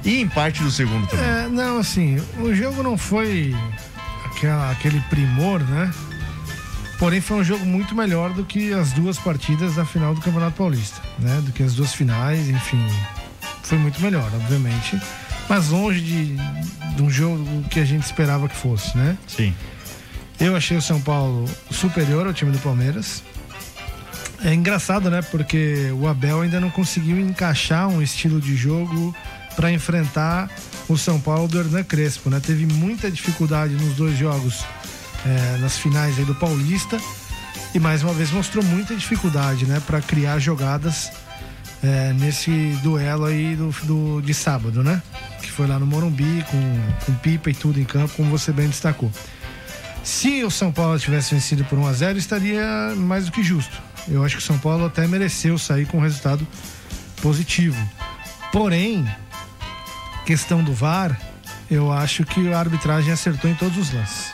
E em parte do segundo também. É, não, assim, o jogo não foi aquela, aquele primor, né? Porém, foi um jogo muito melhor do que as duas partidas da final do Campeonato Paulista, né? Do que as duas finais, enfim. Foi muito melhor, obviamente. Mas longe de, de um jogo que a gente esperava que fosse, né? Sim. Eu achei o São Paulo superior ao time do Palmeiras. É engraçado, né? Porque o Abel ainda não conseguiu encaixar um estilo de jogo para enfrentar o São Paulo do Hernan Crespo, né? Teve muita dificuldade nos dois jogos, é, nas finais aí do Paulista. E mais uma vez mostrou muita dificuldade, né? Para criar jogadas é, nesse duelo aí do, do- de sábado, né? Que foi lá no Morumbi, com, com pipa e tudo em campo, como você bem destacou. Se o São Paulo tivesse vencido por 1 a 0 estaria mais do que justo. Eu acho que o São Paulo até mereceu sair com um resultado positivo. Porém, questão do VAR, eu acho que a arbitragem acertou em todos os lances.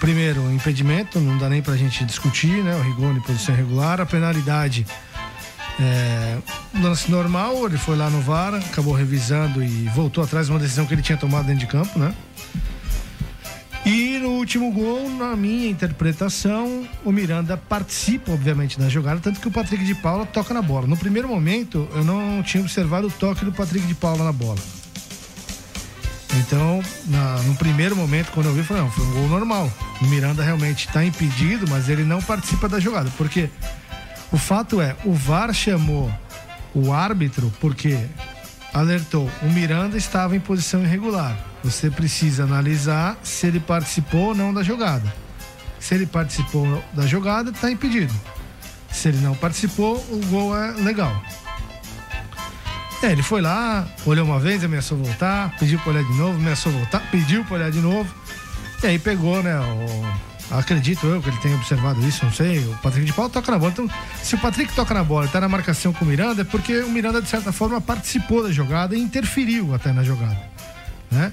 Primeiro, o impedimento, não dá nem pra gente discutir, né? O rigor em posição irregular. A penalidade, é, lance normal, ele foi lá no VAR, acabou revisando e voltou atrás de uma decisão que ele tinha tomado dentro de campo, né? Último gol, na minha interpretação, o Miranda participa, obviamente, da jogada, tanto que o Patrick de Paula toca na bola. No primeiro momento, eu não tinha observado o toque do Patrick de Paula na bola. Então, na- no primeiro momento, quando eu vi, eu falei, não, foi um gol normal. O Miranda realmente está impedido, mas ele não participa da jogada. Porque o fato é, o VAR chamou o árbitro porque alertou, o Miranda estava em posição irregular. Você precisa analisar se ele participou ou não da jogada. Se ele participou da jogada, está impedido. Se ele não participou, o gol é legal. É, ele foi lá, olhou uma vez, ameaçou voltar, pediu pra olhar de novo, ameaçou voltar, pediu pra olhar de novo. E aí pegou, né? O, acredito eu que ele tenha observado isso, não sei. O Patrick de Paulo toca na bola. Então, se o Patrick toca na bola e tá na marcação com o Miranda, é porque o Miranda, de certa forma, participou da jogada e interferiu até na jogada. Né?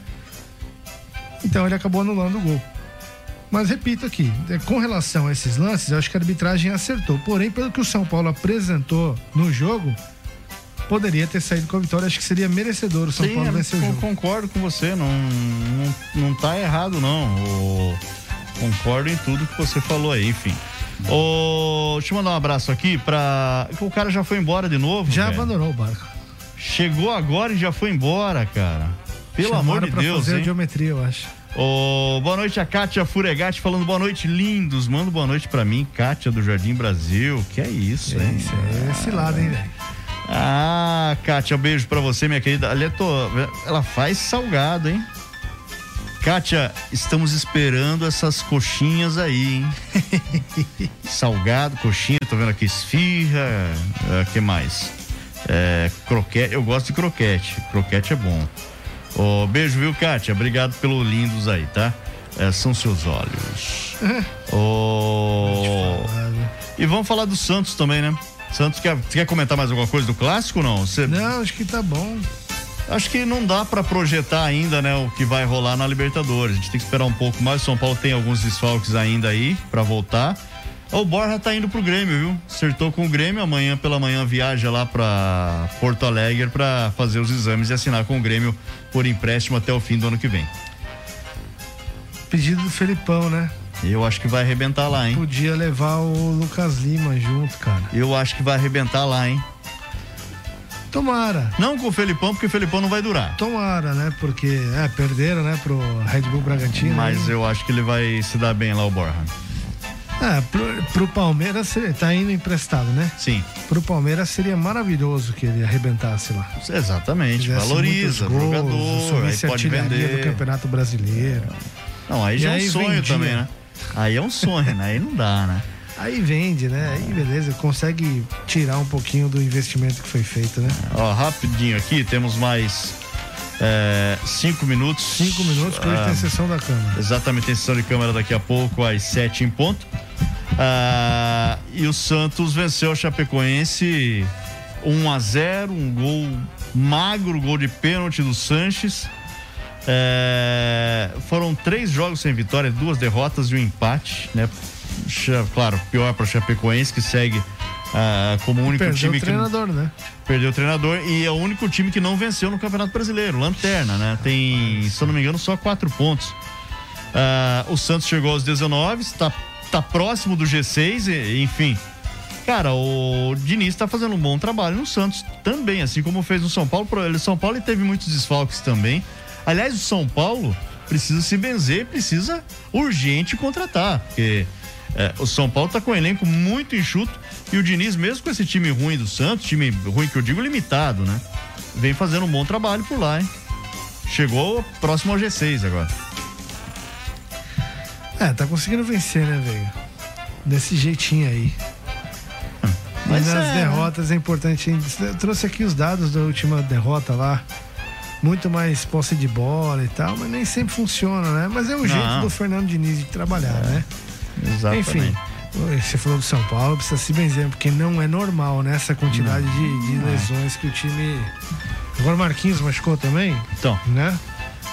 Então ele acabou anulando o gol. Mas repito aqui, é, com relação a esses lances, eu acho que a arbitragem acertou. Porém, pelo que o São Paulo apresentou no jogo, poderia ter saído com a vitória. Acho que seria merecedor o São Sim, Paulo vencer o jogo. concordo com você, não, não, não tá errado, não. O- concordo em tudo que você falou aí, enfim. Ô, deixa eu mandar um abraço aqui pra. O cara já foi embora de novo. Já velho. abandonou o barco. Chegou agora e já foi embora, cara. Pelo Chamaram amor de pra Deus, fazer a hein? geometria, eu acho. Ô, boa noite, a Kátia Furegatti falando boa noite, lindos. Manda boa noite pra mim, Kátia do Jardim Brasil. Que é isso, hein? Isso é esse lado, hein, velho? Ah, Kátia, beijo pra você, minha querida. Ali, tô, ela faz salgado, hein? Kátia, estamos esperando essas coxinhas aí, hein? [LAUGHS] salgado, coxinha, tô vendo aqui esfirra, é, que mais? É, croquete, eu gosto de croquete, croquete é bom. Ô, beijo, viu, Kátia? Obrigado pelo lindos aí, tá? É, são seus olhos. Ô, E vamos falar do Santos também, né? Santos, quer, você quer comentar mais alguma coisa do clássico ou não? Você... Não, acho que tá bom. Acho que não dá pra projetar ainda, né, o que vai rolar na Libertadores. A gente tem que esperar um pouco mais. O São Paulo tem alguns desfalques ainda aí pra voltar. O Borja tá indo pro Grêmio, viu? Acertou com o Grêmio. Amanhã pela manhã viaja lá pra Porto Alegre pra fazer os exames e assinar com o Grêmio por empréstimo até o fim do ano que vem. Pedido do Felipão, né? Eu acho que vai arrebentar lá, hein? Podia levar o Lucas Lima junto, cara. Eu acho que vai arrebentar lá, hein? Tomara. Não com o Felipão, porque o Felipão não vai durar. Tomara, né? Porque, é, perderam, né, pro Red Bull Bragantino. Mas né? eu acho que ele vai se dar bem lá, o Borja. É, pro, pro Palmeiras seria- tá indo emprestado, né? Sim. Pro Palmeiras seria maravilhoso que ele arrebentasse lá. Exatamente, Fizesse valoriza o gols, jogador, aí pode vender. do Campeonato Brasileiro. Não, aí E já é um sonho vendia. também, né? Aí é um sonho, né? Aí não dá, né? Aí vende, né? Aí beleza, consegue tirar um pouquinho do investimento que foi feito, né? Ó, rapidinho aqui, temos mais é, cinco minutos. Cinco minutos, que hoje Ah, tem sessão da Câmara. Exatamente, tem sessão de câmera daqui a pouco, às sete em ponto. Ah, e o Santos venceu o Chapecoense 1 a 0 um gol magro, gol de pênalti do Sanches. É, foram três jogos sem vitória, duas derrotas e um empate, né? Claro, pior para o Chapecoense, que segue ah, como o único Perdeu time o treinador, né? que perdeu o treinador e é o único time que não venceu no Campeonato Brasileiro, Lanterna, né? Tem, se eu não me engano, só quatro pontos. Ah, o Santos chegou aos 19, está tá próximo do G6, e- enfim. Cara, o Diniz está fazendo um bom trabalho no Santos também, assim como fez no São Paulo. Ele- São Paulo teve muitos desfalques também. Aliás, o São Paulo precisa se benzer, precisa urgente contratar, porque é, o São Paulo tá com um elenco muito enxuto e o Diniz, mesmo com esse time ruim do Santos, time ruim que eu digo limitado, né? Vem fazendo um bom trabalho por lá, hein? Chegou próximo ao G6 agora. É, tá conseguindo vencer, né, velho? Desse jeitinho aí. Mas Mas nas é, derrotas é importante. Eu trouxe aqui os dados da última derrota lá. Muito mais posse de bola e tal, mas nem sempre funciona, né? Mas é o Não. jeito do Fernando Diniz de trabalhar, né? Exatamente. Enfim, você falou do São Paulo, precisa se benzer, porque não é normal, né? Essa quantidade de, de lesões que o time. Agora o Marquinhos machucou também? Então. Né?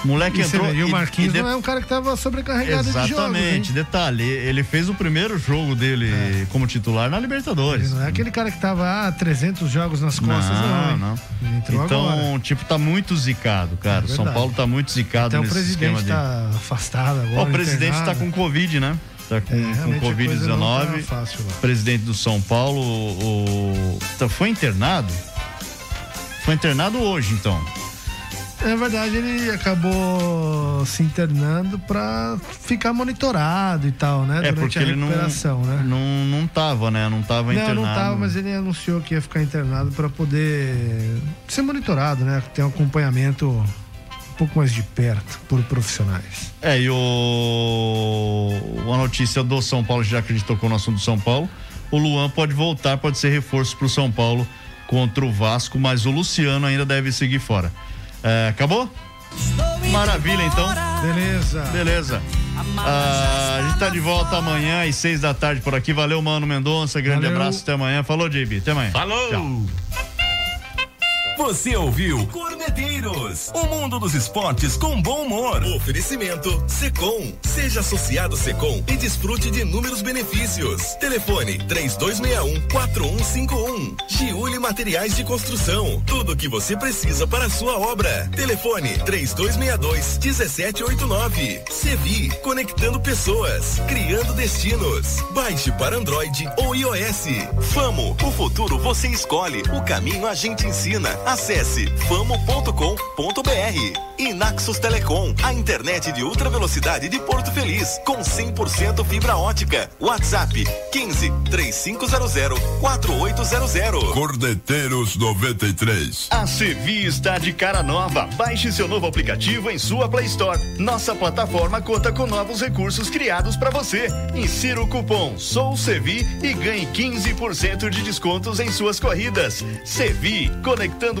O moleque E, entrou. vê, e o Marquinhos e de- não é um cara que tava sobrecarregado de jogos? Exatamente. Detalhe, ele fez o primeiro jogo dele como titular na Libertadores. Ele não é aquele cara que tava ah, 300 jogos nas costas, não. Não, não. Então, agora. tipo, tá muito zicado, cara. É São. Paulo tá muito zicado Até o nesse presidente esquema dele. tá afastado agora. Ó, o presidente internado. tá com Covid, né? Tá com, com não tá Covid-19. fácil lá. presidente do São Paulo, o, tá- foi internado? Foi internado hoje, então. Na verdade, ele acabou se internando pra ficar monitorado e tal, né? É, Durante porque a ele não, recuperação, né? não, não tava, né? Não tava Não, internado. não tava, mas ele anunciou que ia ficar internado pra poder ser monitorado, né? Ter um acompanhamento um pouco mais de perto por profissionais. É, e o... uma notícia do São Paulo, já que a gente tocou no assunto do São Paulo, o Luan pode voltar, pode ser reforço pro São Paulo contra o Vasco, mas o Luciano ainda deve seguir fora. É, acabou? Maravilha, então. Beleza. Beleza. Ah, a gente tá de volta amanhã às seis da tarde por aqui. Valeu, Mano Mendonça. Grande Valeu. abraço, até amanhã. Falou, JB. Até amanhã. Falou! Tchau. Você ouviu Corneteiros, o mundo dos esportes com bom humor. Oferecimento Secom. Seja associado Secom e desfrute de inúmeros benefícios. Telefone 3261-4151. Giuli Materiais de Construção. Tudo o que você precisa para a sua obra. Telefone 3262-1789. Sevi, conectando pessoas, criando destinos. Baixe para Android ou iOS. Famo, o futuro você escolhe, o caminho a gente ensina. Acesse famo.com.br. E Naxos Telecom, a internet de ultra velocidade de Porto Feliz, com 100% fibra ótica. WhatsApp 15 3500 4800. Cordeteiros 93. A Sevi está de cara nova. Baixe seu novo aplicativo em sua Play Store. Nossa plataforma conta com novos recursos criados para você. Insira o cupom SOUSEVI e ganhe 15% de descontos em suas corridas. Sevi, conectando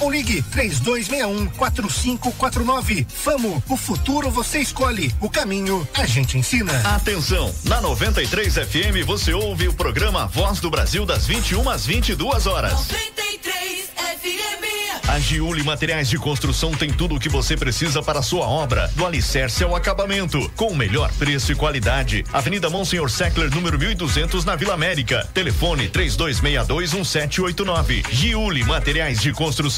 ou ligue três dois meia um quatro cinco quatro nove. Famo, o futuro você escolhe, o caminho a gente ensina. Atenção, na 93 FM você ouve o programa Voz do Brasil das 21 às 22 horas. 93 FM. A Giuli Materiais de Construção tem tudo o que você precisa para a sua obra, do alicerce ao acabamento, com o melhor preço e qualidade. Avenida Monsenhor Seckler, número 1200, na Vila América. Telefone 32621789. Giuli Materiais de Construção.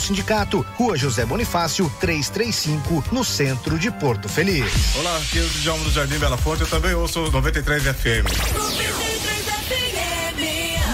sindicato, Rua José Bonifácio, 335, no centro de Porto Feliz. Olá, aqui é o Djalma do Jardim Bela Fonte, eu também ouço 93 FM.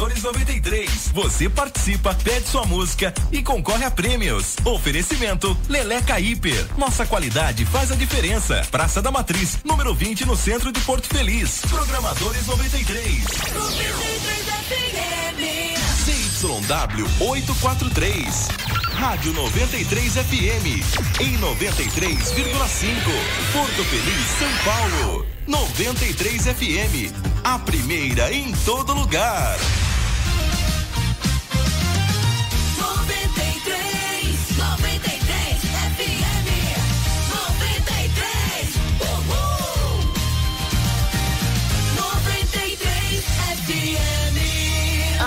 Programadores 93. Você participa, pede sua música e concorre a prêmios. Oferecimento Leleca Hiper. Nossa qualidade faz a diferença. Praça da Matriz, número 20 no centro de Porto Feliz. Programadores 93. CYW 843. Rádio 93 FM. Em 93,5. Porto Feliz, São Paulo. 93 FM. A primeira em todo lugar.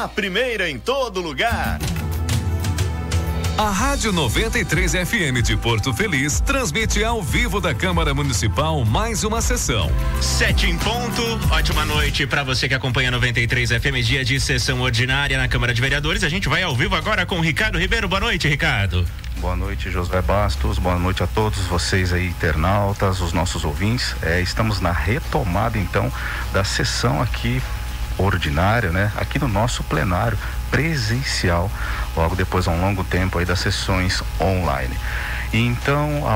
A primeira em todo lugar. A Rádio 93 FM de Porto Feliz transmite ao vivo da Câmara Municipal mais uma sessão. Sete em ponto. Ótima noite para você que acompanha 93 FM, dia de sessão ordinária na Câmara de Vereadores. A gente vai ao vivo agora com o Ricardo Ribeiro. Boa noite, Ricardo. Boa noite, Josué Bastos. Boa noite a todos vocês aí, internautas, os nossos ouvintes. É, estamos na retomada, então, da sessão aqui ordinária, né? Aqui no nosso plenário presencial, logo depois de um longo tempo aí das sessões online. Então, a